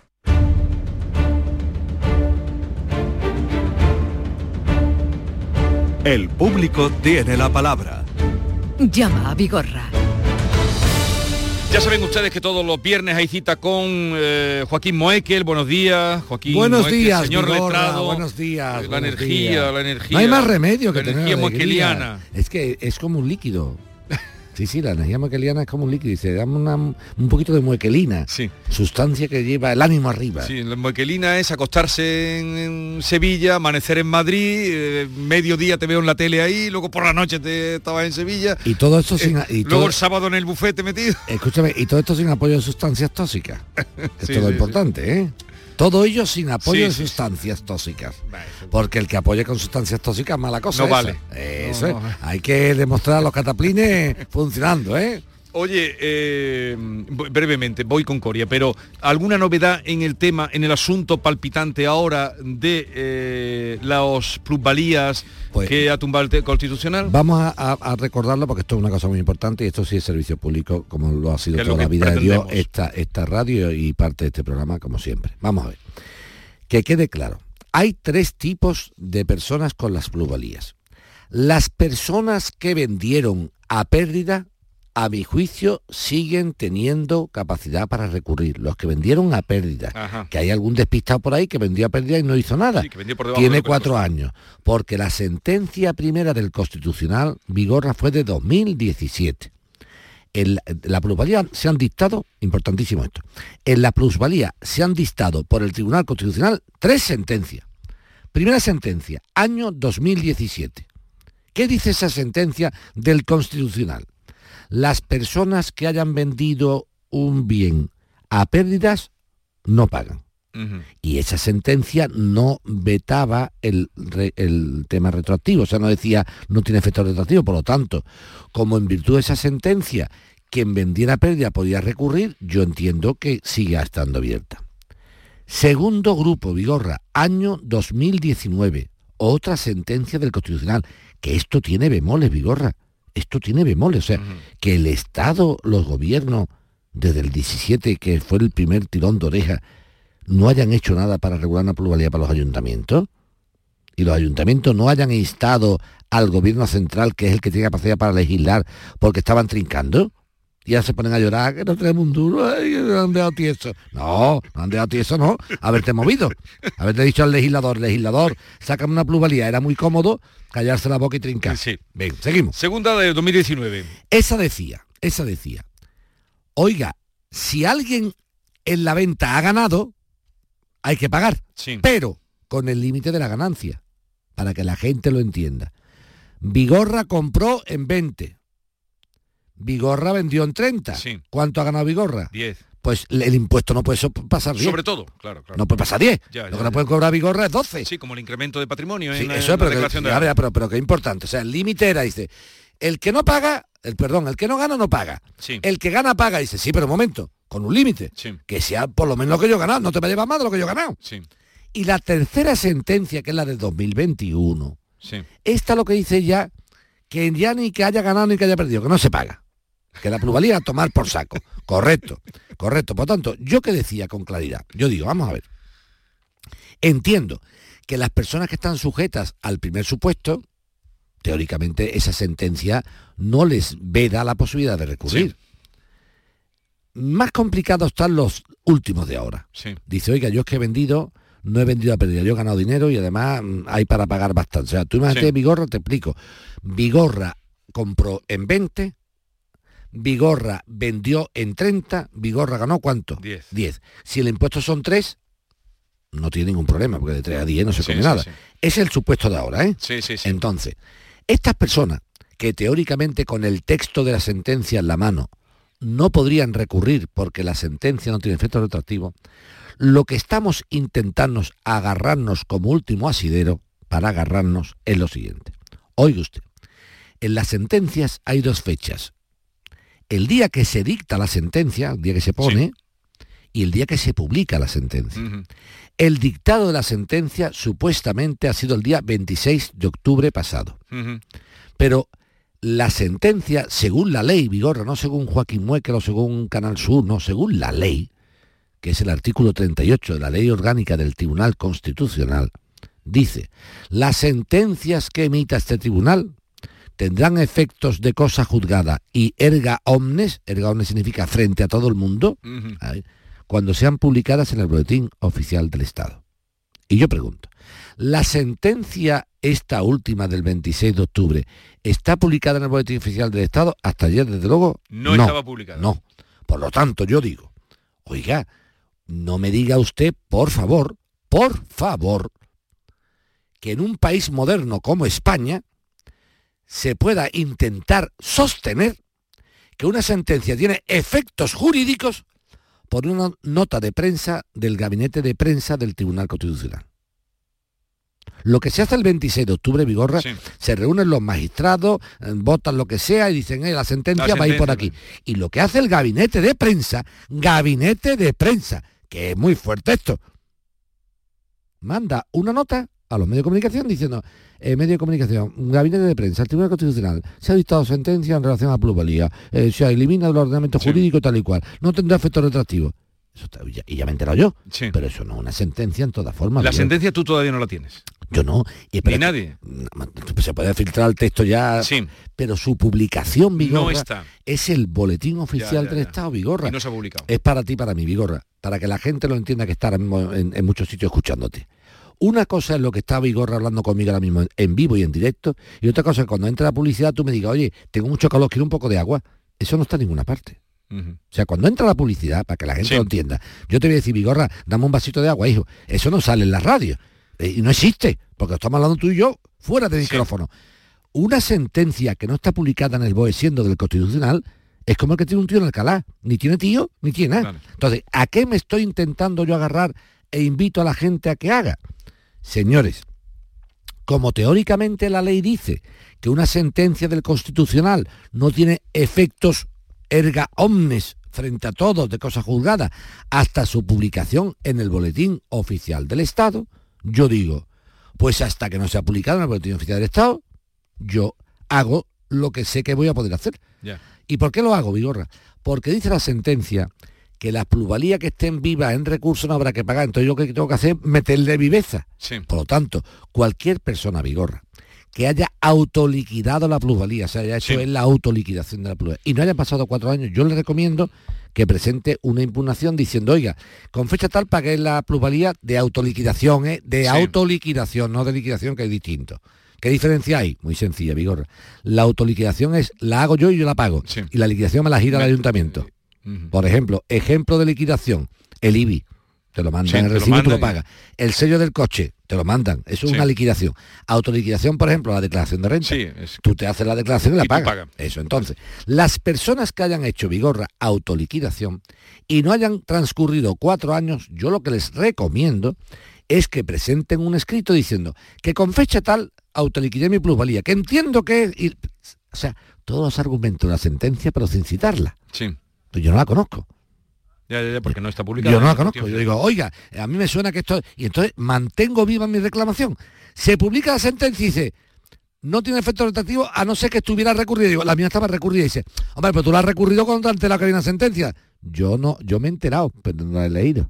El público tiene la palabra. Llama a Vigorra. Ya saben ustedes que todos los viernes hay cita con eh, Joaquín Moekel. Buenos días, Joaquín. Buenos Moekel, días, señor Vigorra, letrado. buenos días. La buenos energía, días. la energía. No hay más remedio que la tener energía moekeliana. Es que es como un líquido. Sí, sí, la energía moekeliana es como un líquido. Y se da una- un poquito de moekelina. Sustancia que lleva el ánimo arriba. Sí, la moekelina es acostarse en, en Sevilla, amanecer en Madrid, eh, mediodía te veo en la tele ahí, luego por la noche te estabas en Sevilla. Y todo esto sin... eh, y luego todo- el sábado en el bufete metido. Escúchame, y todo esto sin apoyo de sustancias tóxicas. Esto Sí, es lo sí, importante, ¿eh? Todo ello sin apoyo Sí, de sí, sí. sustancias tóxicas. Porque el que apoye con sustancias tóxicas, mala cosa. No esa. vale. Eso No, es. Hay que demostrar los cataplines funcionando, ¿eh? Oye, eh, brevemente, voy con Coria, pero ¿alguna novedad en el tema, en el asunto palpitante ahora de eh, las plusvalías que ha tumbado el constitucional? Vamos a, a- a recordarlo porque esto es una cosa muy importante y esto sí es servicio público, como lo ha sido toda la vida de Dios, esta, esta radio y parte de este programa, como siempre. Vamos a ver. Que quede claro. Hay tres tipos de personas con las plusvalías. Las personas que vendieron a pérdida, a mi juicio, siguen teniendo capacidad para recurrir. Los que vendieron a pérdida, Ajá. que hay algún despistado por ahí que vendió a pérdida y no hizo nada. Sí, Tiene cuatro años. Porque la sentencia primera del Constitucional, Vigorra, fue de 2017. En la, la plusvalía se han dictado, importantísimo esto, en la plusvalía se han dictado por el Tribunal Constitucional tres sentencias. Primera sentencia, año 2017. ¿Qué dice esa sentencia del Constitucional? Las personas que hayan vendido un bien a pérdidas no pagan. Y esa sentencia no vetaba el, re- el tema retroactivo, o sea, no decía no tiene efecto retroactivo, por lo tanto, como en virtud de esa sentencia quien vendiera pérdida podía recurrir, yo entiendo que siga estando abierta. Segundo grupo, Vigorra, año 2019, otra sentencia del Constitucional, que esto tiene bemoles, Vigorra, esto tiene bemoles, o sea, que el Estado, los gobiernos, desde el 17, que fue el primer tirón de oreja, no hayan hecho nada para regular una pluralidad para los ayuntamientos y los ayuntamientos no hayan instado al gobierno central, que es el que tiene capacidad para legislar, porque estaban trincando. Y ya se ponen a llorar, que no tenemos un duro, ay, nos han dejado tieso. No, no han dejado tieso, no. Haberte movido. Haberte dicho al legislador, legislador, sácame una plusvalía. Era muy cómodo callarse la boca y trincar. Sí. Ven, seguimos. Segunda de 2019. Esa decía, esa decía, oiga, si alguien en la venta ha ganado, hay que pagar, pero con el límite de la ganancia, para que la gente lo entienda. Vigorra compró en 20, Vigorra vendió en 30. ¿Cuánto ha ganado Vigorra? 10. Pues el impuesto no puede pasar 10. Sobre todo, claro, claro. No puede pasar 10. Ya, Lo ya, que no puede cobrar Vigorra es 12. Sí, como el incremento de patrimonio Sí, en, eso en es, pero, la que, de pero, pero que importante. O sea, el límite era, dice, el que no paga, el perdón, el que no gana no paga. Sí. El que gana paga, dice, sí, pero un momento, con un límite. Que sea por lo menos lo que yo he ganado, no te va a llevar más de lo que yo he ganado. Sí. Y la tercera sentencia, que es la del 2021, Sí. esta lo que dice ya, que ya ni que haya ganado ni que haya perdido, que no se paga. Que la pluralidad a tomar por saco. Correcto, correcto. Por tanto, yo que decía con claridad, yo digo, vamos a ver. Entiendo que las personas que están sujetas al primer supuesto, teóricamente esa sentencia no les veda la posibilidad de recurrir. Más complicados están los últimos de ahora. Sí. Dice, oiga, yo es que he vendido, no he vendido a pérdida, yo he ganado dinero y además mm, hay para pagar bastante. O sea, tú imagínate Sí. Vigorra, te explico. Vigorra compró en 20, Vigorra vendió en 30, Vigorra ganó cuánto? 10. 10. Si el impuesto son 3, no tiene ningún problema, porque de 3 a 10 no se Sí, come sí, nada. sí. Es el supuesto de ahora, ¿eh? Sí, sí, sí. Entonces, estas personas que teóricamente con el texto de la sentencia en la mano no podrían recurrir porque la sentencia no tiene efecto retroactivo, lo que estamos intentando agarrarnos como último asidero para agarrarnos es lo siguiente. Oiga usted, en las sentencias hay dos fechas. El día que se dicta la sentencia, el día que se pone, y el día que se publica la sentencia. El dictado de la sentencia supuestamente ha sido el día 26 de octubre pasado. Pero la sentencia, según la ley, Vigorra, no según Joaquín Muekel o según Canal Sur, no, según la ley, que es el artículo 38 de la ley orgánica del Tribunal Constitucional, dice, las sentencias que emita este tribunal tendrán efectos de cosa juzgada y erga omnes, erga omnes significa frente a todo el mundo, cuando sean publicadas en el boletín oficial del Estado. Y yo pregunto, ¿la sentencia esta última del 26 de octubre está publicada en el boletín oficial del Estado? Hasta ayer, desde luego, No, estaba publicada. No. Por lo tanto, yo digo, oiga, no me diga usted, por favor, por favor, que en un país moderno como España se pueda intentar sostener que una sentencia tiene efectos jurídicos por una nota de prensa del gabinete de prensa del Tribunal Constitucional. Lo que se hace el 26 de octubre, Vigorra, se reúnen los magistrados, eh, votan lo que sea y dicen, eh, la sentencia La va a ir por aquí. Y lo que hace el gabinete de prensa, gabinete de prensa, que es muy fuerte esto, manda una nota a los medios de comunicación diciendo, eh, medio de comunicación, gabinete de prensa, el Tribunal Constitucional, se ha dictado sentencia en relación a plusvalía, eh, se elimina del ordenamiento jurídico tal y cual, no tendrá efecto retroactivo. Eso está- ya- y ya me he enterado yo, pero eso no es una sentencia en todas formas. La sentencia tú todavía no la tienes. Yo no. Y Ni nadie. pues se puede filtrar el texto ya, pero su publicación, Vigorra, No está. es el boletín oficial ya, del. Estado, Vigorra. Y no se ha publicado. Es para ti, para mí, Vigorra, para que la gente lo entienda que está ahora mismo en, en muchos sitios escuchándote. Una cosa es lo que está Vigorra hablando conmigo ahora mismo en, vivo y en directo, y otra cosa es cuando entre la publicidad tú me digas, oye, tengo mucho calor, quiero un poco de agua. Eso no está en ninguna parte. O sea, cuando entra la publicidad, para que la gente Sí. lo entienda, yo te voy a decir, Vigorra, dame un vasito de agua, hijo. Eso no sale en la radio. Eh, y no existe, porque estamos hablando tú y yo fuera de micrófono. Una sentencia que no está publicada en el BOE siendo del Constitucional es como el que tiene un tío en Alcalá. Ni tiene tío, ni tiene nada. Entonces, ¿a qué me estoy intentando yo agarrar e invito a la gente a que haga? Señores, como teóricamente la ley dice que una sentencia del Constitucional no tiene efectos erga omnes frente a todos de cosa juzgada hasta su publicación en el boletín oficial del Estado, yo digo, pues hasta que no sea publicado en el boletín oficial del Estado, yo hago lo que sé que voy a poder hacer. ¿Y por qué lo hago, Vigorra? Porque dice la sentencia que las plusvalías que estén vivas en recursos no habrá que pagar. Entonces yo lo que tengo que hacer es meterle viveza. Sí. Por lo tanto, cualquier persona, Vigorra, que haya autoliquidado la plusvalía, o sea, haya hecho Sí. la autoliquidación de la plusvalía, y no hayan pasado cuatro años, yo le recomiendo que presente una impugnación diciendo, oiga, con fecha tal pagué la plusvalía de autoliquidación, ¿eh? de Sí. autoliquidación, no de liquidación, que es distinto. ¿Qué diferencia hay? Muy sencilla, Vigorra. La autoliquidación es, la hago yo y yo la pago. Y la liquidación me la gira el ayuntamiento. Por ejemplo, ejemplo de liquidación, el IBI. Te lo mandan Sí, el recibo y tú lo pagas. El sello del coche, te lo mandan. Eso es Sí. una liquidación. Autoliquidación, por ejemplo, la declaración de renta. Sí, es- Tú te haces la declaración y la Y pagas. pagas. Eso, entonces, las personas que hayan hecho Vigorra autoliquidación y no hayan transcurrido cuatro años, yo lo que les recomiendo es que presenten un escrito diciendo que con fecha tal autoliquidé mi plusvalía, que entiendo que es... y- o sea, todos los argumentos de la sentencia, pero sin citarla. Sí. Pues yo no la conozco. Ya, ya, ya, porque no está publicado. Yo no la conozco. Yo digo, oiga, a mí me suena que esto... Y entonces mantengo viva mi reclamación. Se publica la sentencia y dice, no tiene efecto retroactivo a no ser que estuviera recurrido. Digo, la mía estaba recurrida y dice, hombre, pero tú la has recurrido cuando ante la que hay una sentencia. Yo no, yo me he enterado, pero no la he leído.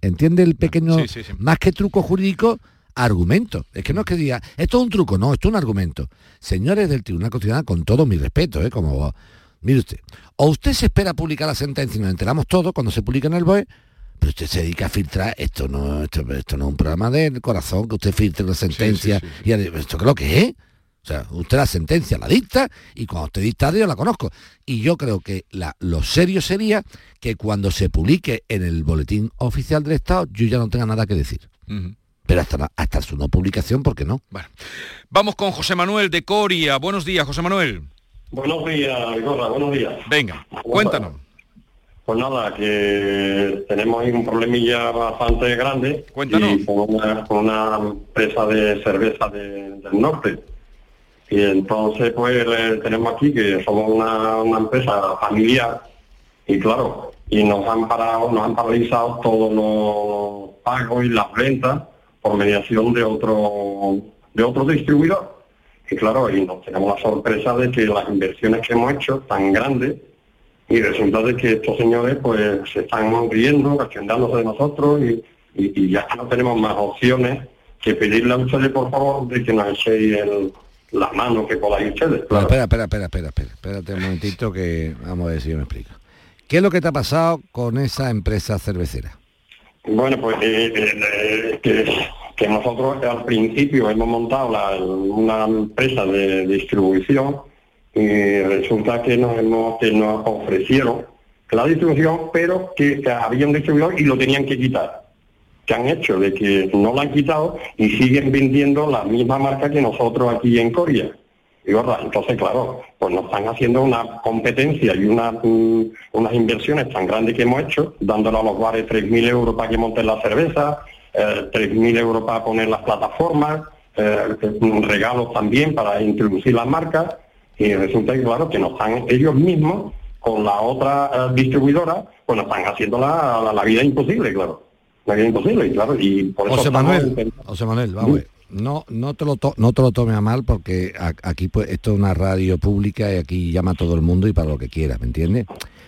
¿Entiende el pequeño, Sí, sí, sí. más que truco jurídico, argumento? Es que no es que diga, esto es un truco, no, esto es un argumento. Señores del Tribunal Constitucional, con todo mi respeto, ¿eh? como mire usted, o usted se espera publicar la sentencia y nos enteramos todos cuando se publica en el BOE, pero usted se dedica a filtrar, esto no, esto, esto no es un programa del corazón, que usted filtre una sentencia, y esto creo que es. O sea, usted la sentencia la dicta y cuando usted dicta yo la conozco. Y yo creo que la- lo serio sería que cuando se publique en el boletín oficial del Estado yo ya no tenga nada que decir. Pero hasta, la- hasta su no publicación, ¿por qué no? Vamos con José Manuel de Coria. Buenos días, José Manuel. Buenos días, Gorra, buenos días. Venga, cuéntanos. Pues nada, que tenemos ahí un problemilla bastante grande. Cuéntanos. Y con una, con una empresa de cerveza de- del norte. Y entonces, pues eh, tenemos aquí que somos una, una empresa familiar. Y claro, y nos han parado, nos han paralizado todos los pagos y las ventas por mediación de otro, de otro distribuidor. Y claro, y nos tenemos la sorpresa de que las inversiones que hemos hecho tan grandes y resulta de que estos señores pues se están riendo, cachondándose de nosotros y, y- y ya no tenemos más opciones que pedirle a ustedes por favor de que nos echéis el, las manos que podáis ustedes. Claro. espera, espera, espera, espera, espera, espérate un momentito que vamos a ver si yo me explico. ¿Qué es lo que te ha pasado con esa empresa cervecera? Bueno, pues eh, eh, que, que nosotros al principio hemos montado la- una empresa de distribución y resulta que nos, hemos, que nos ofrecieron la distribución, pero que había un distribuidor y lo tenían que quitar. Que han hecho de que no lo han quitado y siguen vendiendo la misma marca que nosotros aquí en Corea. Y verdad, entonces claro, pues nos están haciendo una competencia y una, mm, unas inversiones tan grandes que hemos hecho, dándole a los bares 3.000 euros para que monten la cerveza, eh, 3.000 euros para poner las plataformas, eh, regalos también para introducir las marcas, y resulta que claro, que nos están ellos mismos, con la otra eh, distribuidora, pues nos están haciendo la, la- la vida imposible, claro. La vida imposible, y claro, y por eso José Manuel, intentando- José Manuel, vamos. No, no te lo to- no te lo tomes a mal porque aquí pues esto es una radio pública y aquí llama a todo el mundo y para lo que quiera, ¿me entiendes?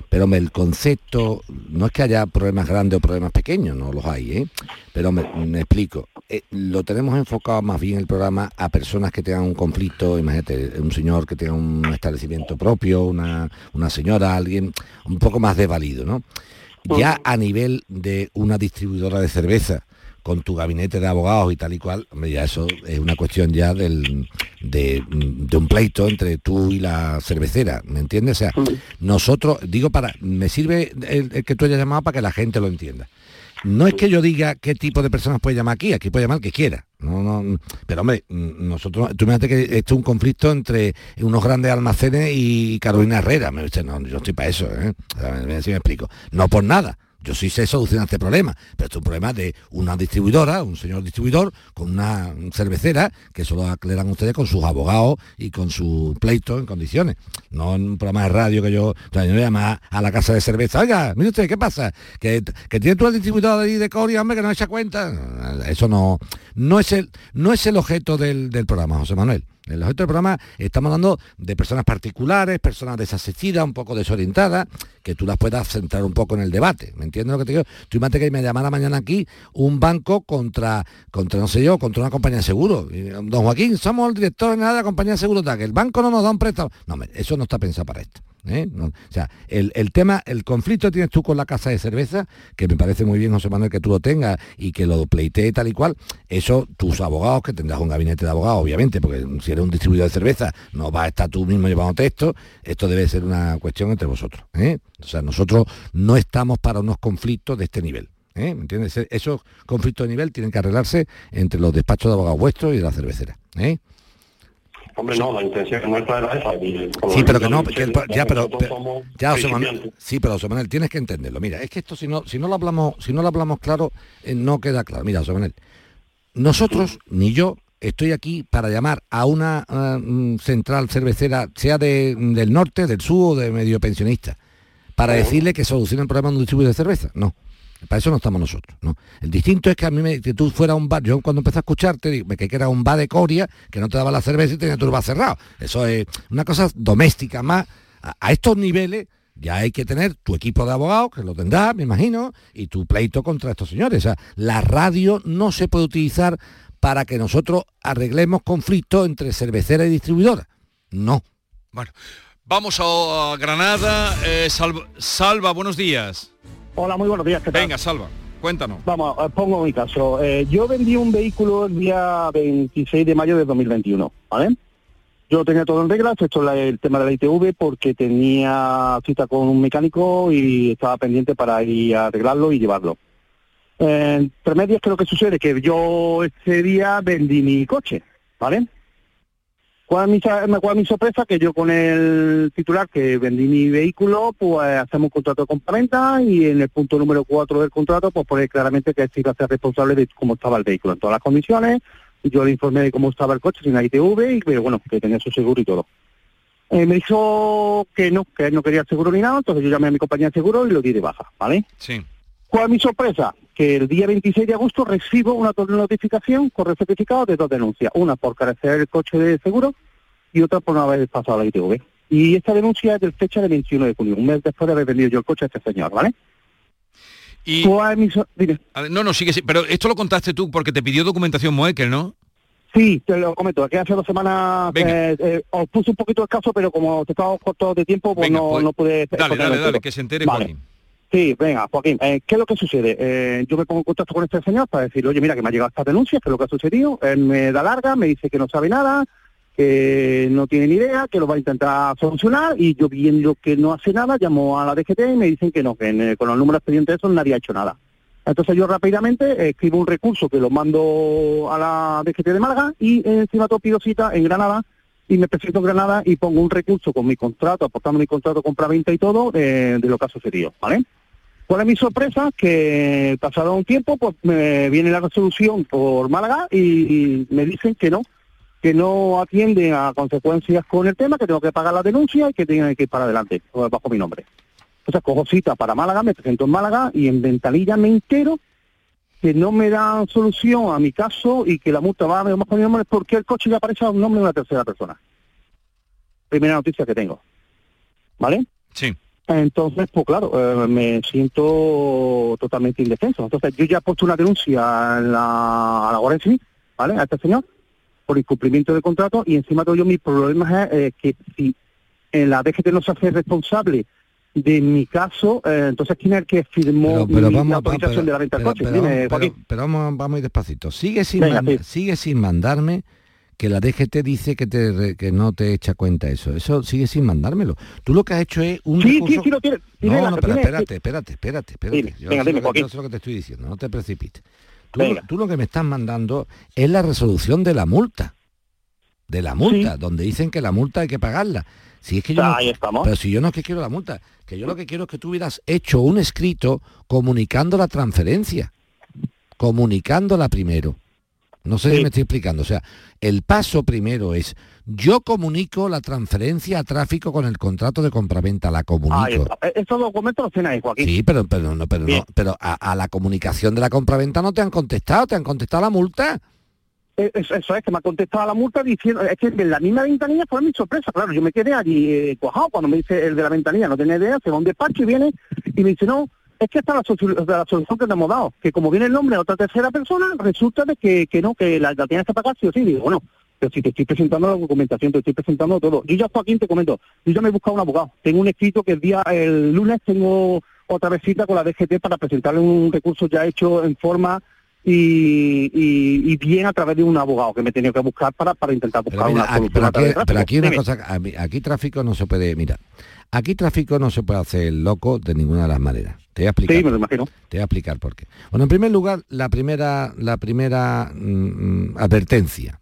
Pero hombre, el concepto, no es que haya problemas grandes o problemas pequeños, no los hay, ¿eh? Pero me, me explico. Eh, lo tenemos enfocado más bien el programa a personas que tengan un conflicto, imagínate, un señor que tenga un establecimiento propio, una, una señora, alguien un poco más desvalido, ¿no? Ya a nivel de una distribuidora de cerveza, con tu gabinete de abogados y tal y cual, ya eso es una cuestión ya del, de, de un pleito entre tú y la cervecera, ¿me entiendes? O sea, nosotros, digo para, me sirve el, el que tú hayas llamado para que la gente lo entienda. No es que yo diga qué tipo de personas puede llamar aquí, aquí puede llamar el que quiera. No, no, pero hombre, nosotros, tú imagínate que esto es un conflicto entre unos grandes almacenes y Carolina Herrera. Me dice, no, yo estoy para eso, ¿eh? A ver si me explico. No por nada. Yo sí sé solucionar este problema, pero esto es un problema de una distribuidora, un señor distribuidor, con una cervecera, que eso lo aclaran ustedes con sus abogados y con su pleito en condiciones. No en un programa de radio que yo, o sea, yo llama a la casa de cerveza, oiga, mire usted, ¿qué pasa? Que, que tiene tú el distribuidor ahí de Coria, hombre, que no echa cuenta. Eso no, no es el, no es el objeto del, del programa, José Manuel. El objeto del programa estamos hablando de personas particulares, personas desasistidas, un poco desorientadas, que tú las puedas centrar un poco en el debate. ¿Me entiendes lo que te digo? Tú imagínate que me llamara mañana aquí un banco contra, contra no sé yo, contra una compañía de seguro. Don Joaquín, somos el director general de la compañía de seguro que el banco no nos da un préstamo. No, eso no está pensado para esto. ¿Eh? No, o sea, el, el tema, el conflicto tienes tú con la casa de cerveza, que me parece muy bien, José Manuel, que tú lo tengas y que lo pleitee tal y cual, eso tus abogados, que tendrás un gabinete de abogados, obviamente, porque si eres un distribuidor de cerveza, no vas a estar tú mismo llevándote esto, esto debe ser una cuestión entre vosotros. ¿eh? O sea, nosotros no estamos para unos conflictos de este nivel. ¿eh? ¿Me entiendes? Esos conflictos de nivel tienen que arreglarse entre los despachos de abogados vuestros y de la cervecera. ¿eh? Hombre, no, la intención nuestra era esa. y Sí, pero que no, que ya, pero, ya, José Manuel, principiantes. sí, pero José Manuel, tienes que entenderlo. Mira, es que esto si no, si no lo hablamos, si no lo hablamos claro, eh, no queda claro. Mira, José Manuel, nosotros, ni yo, estoy aquí para llamar a una ah, mm, central cervecera, sea de- del norte, del sur o de medio pensionista, para decirle que solucione el problema de un distribuidor de cerveza. No. Para eso no estamos nosotros, ¿no? El distinto es que a mí me, que tú fuera un bar, yo cuando empecé a escucharte, me que era un bar de Coria, que no te daba la cerveza y tenía tu bar cerrado. Eso es una cosa doméstica más. A, estos niveles ya hay que tener tu equipo de abogados, que lo tendrás, me imagino, y tu pleito contra estos señores. O sea, la radio no se puede utilizar para que nosotros arreglemos conflictos entre cervecera y distribuidora. No. Bueno, vamos a Granada. Eh, Salva, Salva, buenos días. Hola, muy buenos días. ¿qué tal? Venga, Salva, cuéntanos. Vamos, eh, pongo mi caso. Eh, yo vendí un vehículo el día 26 de mayo de 2021, ¿vale? Yo tenía todo en regla, excepto el tema de la ITV, porque tenía cita con un mecánico y estaba pendiente para ir a arreglarlo y llevarlo. Eh, entre medias creo que sucede que yo ese día vendí mi coche, ¿vale? ¿Cuál es mi, sa- cuál es mi sorpresa? Que yo con el titular que vendí mi vehículo, pues hacemos un contrato de compraventa y en el punto número 4 del contrato, pues pone claramente que se iba a ser responsable de cómo estaba el vehículo en todas las condiciones. Yo le informé de cómo estaba el coche sin la ITV y que, bueno, que tenía su seguro y todo. Eh, me dijo que no, que él no quería seguro ni nada, entonces yo llamé a mi compañía de seguro y lo di de baja, ¿vale? Sí. ¿Cuál es mi sorpresa? Que el día 26 de agosto recibo una notificación con el certificado de dos denuncias. Una por carecer el coche de seguro y otra por no haber pasado la ITV. Y esta denuncia es de fecha del 21 de junio, un mes después de haber vendido yo el coche a este señor, ¿vale? Y, ¿Cuál es mi so- dime. a ver, no, no, sigue, sí, pero esto lo contaste tú porque te pidió documentación Moekel, ¿no? Sí, te lo comento, que hace dos semanas eh, eh, os puse un poquito escaso, pero como te estaba corto de tiempo, pues Venga, no, pues, no pude... Dale, dale, dale, que se entere Vale. Sí, venga, Joaquín, eh, ¿qué es lo que sucede? Eh, yo me pongo en contacto con este señor para decir, oye, mira, que me ha llegado esta denuncia, que es lo que ha sucedido. Él me da larga, me dice que no sabe nada, que no tiene ni idea, que lo va a intentar solucionar, y yo viendo que no hace nada, llamo a la DGT y me dicen que no, que en, eh, con los números expedientes esos nadie ha hecho nada. Entonces yo rápidamente escribo un recurso que lo mando a la DGT de Málaga y encima todo pido cita en Granada y me presento en Granada y pongo un recurso con mi contrato, aportando mi contrato compra-venta y todo de lo que ha sucedido, ¿vale? ¿Cuál es mi sorpresa? Que pasado un tiempo, pues me viene la resolución por Málaga y, me dicen que no, que no atienden a consecuencias con el tema, que tengo que pagar la denuncia y que tengo que ir para adelante, bajo mi nombre. Entonces cojo cita para Málaga, me presento en Málaga y en ventanilla me entero que no me dan solución a mi bajo y que la multa va a bajo mi nombre porque el coche ya aparece a un nombre de una tercera persona. Primera noticia que tengo. ¿Vale? Sí. Entonces, pues claro, eh, me siento totalmente indefenso. Entonces, yo ya he puesto una denuncia en la, a la Guardia Civil, ¿vale? A este señor, por incumplimiento de contrato, y encima de todo yo mi problema es eh, que si en la DGT no se hace responsable de mi caso, eh, entonces ¿quién es el que firmó pero mi- vamos, la autorización pero- de la venta del pero- coche? pero Dime, vamos- pero- vamos, vamos a ir despacito. Sigue sin, Venga, sigue sin mandarme que la DGT dice que, te, que no te echa cuenta eso. Eso sigue sin mandármelo. Tú lo que has hecho es un Sí, recurso- sí, sí lo tiene. Tiene No, la- no, pero espérate, espérate, espérate, espérate. Dime, Yo venga, sé dime, lo que- yo sé lo que te estoy diciendo, no te precipites. Tú, lo que me estás mandando es la resolución de la multa. De la multa, donde dicen que la multa hay que pagarla. Si es que yo no- Ahí estamos. pero si yo no es que quiero la multa, que yo lo que quiero es que tú hubieras hecho un escrito comunicando la transferencia, comunicándola primero. No sé si me estoy explicando. O sea, el paso primero es, yo comunico la transferencia a tráfico con el contrato de compraventa, la comunico. Eh, Estos documentos los tiene ahí, Joaquín. Sí, pero, pero no, pero no, pero a, a la comunicación de la compraventa no te han contestado, te han contestado la multa. Eh, Eso, eso es, que me ha contestado la multa diciendo, es que en la misma ventanilla fue mi sorpresa, claro, yo me quedé allí eh, cuajado cuando me dice el de la ventanilla, no tenía idea, se va a un despacho y viene y me dice, no, es que esta es la, solu- la solución que te hemos dado, que como viene el nombre de otra tercera persona, resulta de que, que no, que la, la tienes que pagar sí o sí, digo, bueno, pero si te estoy presentando la documentación, te estoy presentando todo. Yo ya, Joaquín, te comento, yo ya me he buscado un abogado, tengo un escrito que el día, el lunes tengo otra vez cita con la DGT para presentarle un recurso ya hecho en forma y, y, y bien a través de un abogado que me he tenido que buscar para, para intentar buscar mira, una solución. pero a aquí, pero aquí una cosa, a aquí tráfico no se puede, mira, aquí tráfico no se puede hacer loco de ninguna de las maneras. Te voy a explicar. Sí, me lo imagino. Te voy a explicar por qué. Bueno, en primer lugar, la primera, la primera mm, advertencia.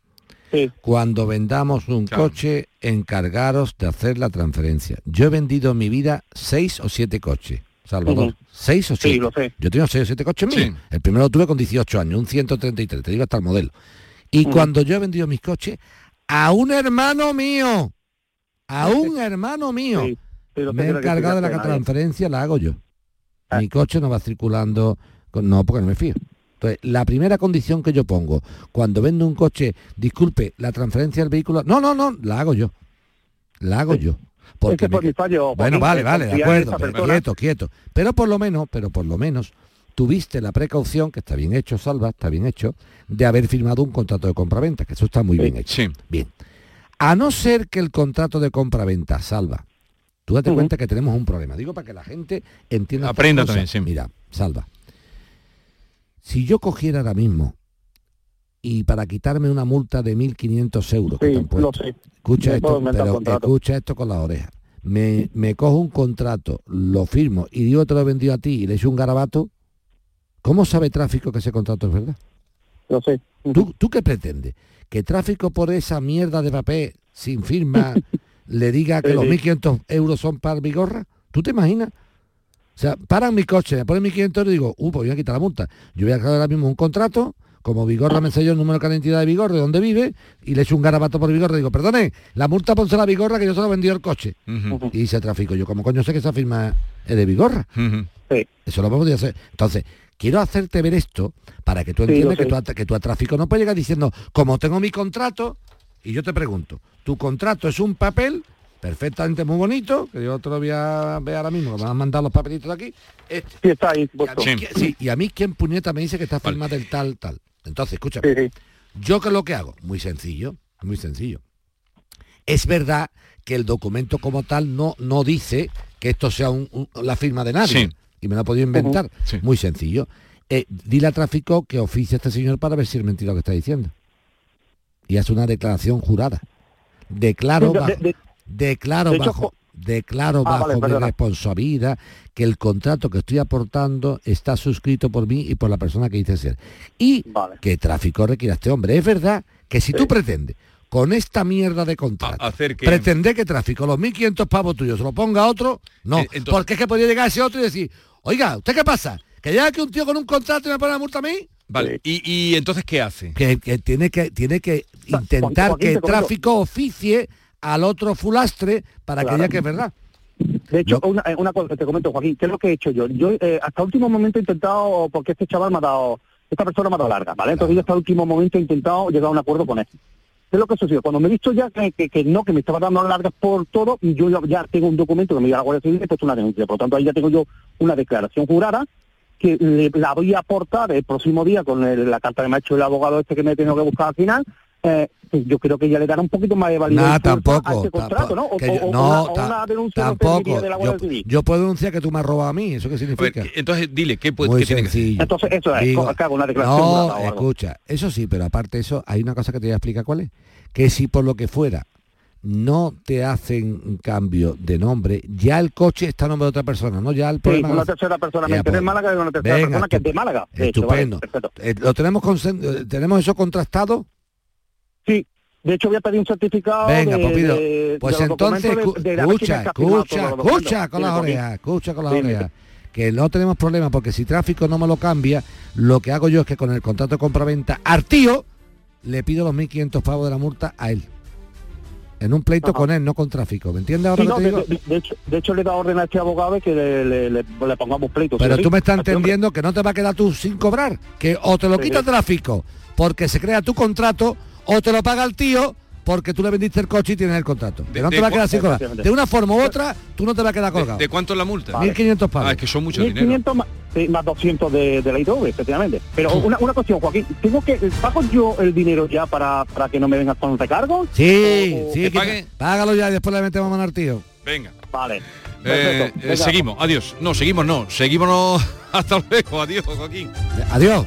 Cuando vendamos un coche, encargaros de hacer la transferencia. Yo he vendido en mi vida seis o siete coches. Salvador, Ujú. seis o Sí, siete. lo sé. Yo tengo seis o siete coches míos. Sí. El primero lo tuve con 18 años, un 133, te digo hasta el modelo. Y cuando yo he vendido mis coches, a un hermano mío, a un hermano mío, Sí, pero me he que encargado de la nadie. transferencia, la hago yo. Ah. Mi coche no va circulando, con- no, porque no me fío. Entonces, la primera condición que yo pongo cuando vendo un coche, disculpe, la transferencia del vehículo, no, no, no, la hago yo. La hago yo. Porque Ese fue me- mi fallo, bueno, vale, vale, de acuerdo, pero quieto, quieto. Pero por lo menos, pero por lo menos, tuviste la precaución, que está bien hecho, Salva, está bien hecho, de haber firmado un contrato de compraventa, que eso está muy bien hecho. Bien. A no ser que el contrato de compraventa, Salva, tú date cuenta que tenemos un problema. Digo para que la gente entienda. Aprenda también, sí. Mira, Salva, si yo cogiera ahora mismo y para quitarme una multa de 1.500 euros que escucha esto, pero escucha esto con la oreja. Me, me cojo un contrato, lo firmo y digo te lo he vendido a ti y le echo un garabato, ¿cómo sabe tráfico que ese contrato es verdad? Lo sé. ¿Tú, ¿Tú qué pretendes? ¿Que tráfico por esa mierda de papel sin firma le diga que Sí, los sí. 1.500 euros son para mi gorra? ¿Tú te imaginas? O sea, paran mi coche, me ponen 1.500 euros y digo, uh, pues voy a quitar la multa. Yo voy a crear ahora mismo un contrato, como Vigorra me enseñó el número de la identidad de Vigorra, de dónde vive, y le echo un garabato por Vigorra y digo, perdone, la multa ponse la Vigorra que yo se lo he vendido el coche. Y dice tráfico, yo como coño sé que esa firma es de Vigorra. Eso lo podía hacer. Entonces, quiero hacerte ver esto para que tú Sí, entiendas que, tú, sé. a- que tú a tráfico no puedes llegar diciendo, como tengo mi contrato, y yo te pregunto, tu contrato es un papel perfectamente muy bonito, que yo te lo voy a ver ahora mismo, que me han mandado los papelitos de aquí. Este. Sí, está ahí. Y a, mí, puesto. ¿quién- sí, y a mí quién puñeta me dice que está firmada del tal, tal. Entonces, escúchame. ¿Yo qué es lo que hago? Muy sencillo, muy sencillo. Es verdad que el documento como tal no, no dice que esto sea un- un- la firma de nadie. Sí. Y me lo ha podido inventar. Muy sencillo. Eh, dile a tráfico que oficie a este señor para ver si es mentira lo que está diciendo. Y hace una declaración jurada. Declaro bajo, de- declaro de hecho, bajo, jo- declaro Ah, bajo vale, mi perdona. responsabilidad que el contrato que estoy aportando está suscrito por mí y por la persona que dice ser. Y que tráfico requiere a este hombre. Es verdad que si tú pretendes con esta mierda de contrato hacer que- pretender que tráfico los 1.500 pavos tuyos se lo ponga a otro, no. Eh, entonces- porque es que podría llegar ese otro y decir, oiga, ¿usted qué pasa? ¿Que llega aquí un tío con un contrato y me pone la multa a mí? Vale. ¿Y, y entonces qué hace? que, que tiene que tiene que intentar Joaquín, que comento. tráfico oficie al otro fulastre para que diga que es verdad. De hecho, una, eh, una cosa te comento, Joaquín, ¿qué es lo que he hecho yo? Yo eh, hasta último momento he intentado, porque este chaval me ha dado, esta persona me ha dado larga, ¿vale? Entonces yo hasta último momento he intentado llegar a un acuerdo con él. ¿Qué es lo que sucedió? Cuando me he visto ya que, que- que no, que me estaba dando largas por todo, y yo ya, ya tengo un documento que me dio la Guardia Civil y he puesto una denuncia. Por lo tanto, ahí ya tengo yo una declaración jurada que le- la voy a aportar el próximo día con el- la carta que me ha hecho el abogado este que me he tenido que buscar al final. eh, pues yo creo que ya le dará un poquito más de validez fuerza a tampoco. este contrato, ¿no? O, yo- o- no, una, o ta- una denuncia de tampoco. de la Yo, Civil. yo puedo denunciar que tú me has robado a mí. ¿Eso qué significa? Entonces, dile, ¿qué, puede, Muy qué tiene que hacer? Entonces, eso es, Digo, hago una declaración No, escucha, eso sí, pero aparte de eso, hay una cosa que te voy a explicar cuál es. Que si por lo que fuera no te hacen cambio de nombre, ya el coche está a nombre de otra persona, ¿no? Ya el Sí, problema... una tercera persona. Me pues, en Málaga de una tercera venga, persona que es de Málaga. de hecho, vale, Estupendo. Eh, ¿Lo tenemos, eh, tenemos eso contrastado? Sí, de hecho voy a pedir un certificado Venga, de, pues de- Pues de entonces, de- escucha, escucha, escucha con las orejas, escucha con las orejas. Que no tenemos problema porque si tráfico no me lo cambia, lo que hago yo es que con el contrato de compraventa al tío le pido los 1.500 pavos de la multa a él. En un pleito con él, no con tráfico. ¿Me entiendes ahora Sí, no, te de, digo? de- de hecho, de hecho le dado orden a este abogado que le, le- le- le pongamos pleito. Pero ¿sí? tú me estás entendiendo que no te va a quedar tú sin cobrar, que o te lo quita sí. tráfico porque se crea tu contrato o te lo paga el tío porque tú le vendiste el coche y tienes el contrato. Que no de te va a quedar sin. De una forma u otra, tú no te vas a quedar colgado. ¿De cuánto es la multa? 1.500 pavos. Ah, es que son mucho dinero. 1500 más, sí, más 200 de, de la ITV, efectivamente. Pero una, una cuestión, Joaquín, ¿tengo que pago yo el dinero ya para, para que no me vengas con recargos? Sí, O- sí, que- págalo ya y después le metemos mano al tío. Venga. Vale. Eh, Perfecto. eh, seguimos, adiós. No, seguimos no, seguimos no. Hasta luego, adiós, Joaquín. Adiós.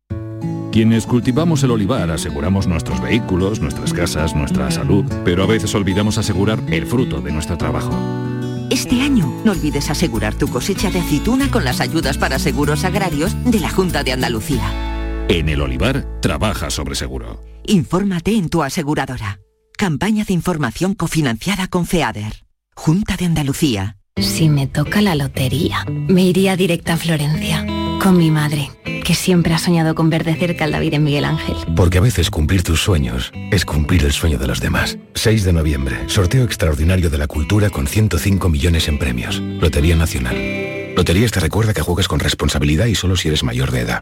Quienes cultivamos el olivar aseguramos nuestros vehículos, nuestras casas, nuestra salud, pero a veces olvidamos asegurar el fruto de nuestro trabajo. Este año no olvides asegurar tu cosecha de aceituna con las ayudas para seguros agrarios de la Junta de Andalucía. En el olivar, trabaja sobre seguro. Infórmate en tu aseguradora. Campaña de información cofinanciada con FEADER. Junta de Andalucía. Si me toca la lotería, me iría directa a Florencia, con mi madre, que siempre ha soñado con ver de cerca al David en Miguel Ángel. Porque a veces cumplir tus sueños es cumplir el sueño de los demás. 6 de noviembre, sorteo extraordinario de la cultura con 105 millones en premios. Lotería Nacional. Loterías te recuerda que juegues con responsabilidad y solo si eres mayor de edad.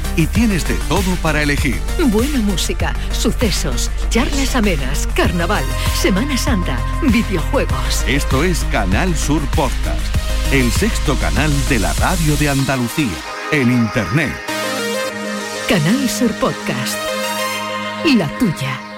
y tienes de todo para elegir. Buena música, sucesos, charlas amenas, carnaval, Semana Santa, videojuegos. Esto es Canal Sur Podcast, el sexto canal de la radio de Andalucía, en Internet. Canal Sur Podcast. La tuya.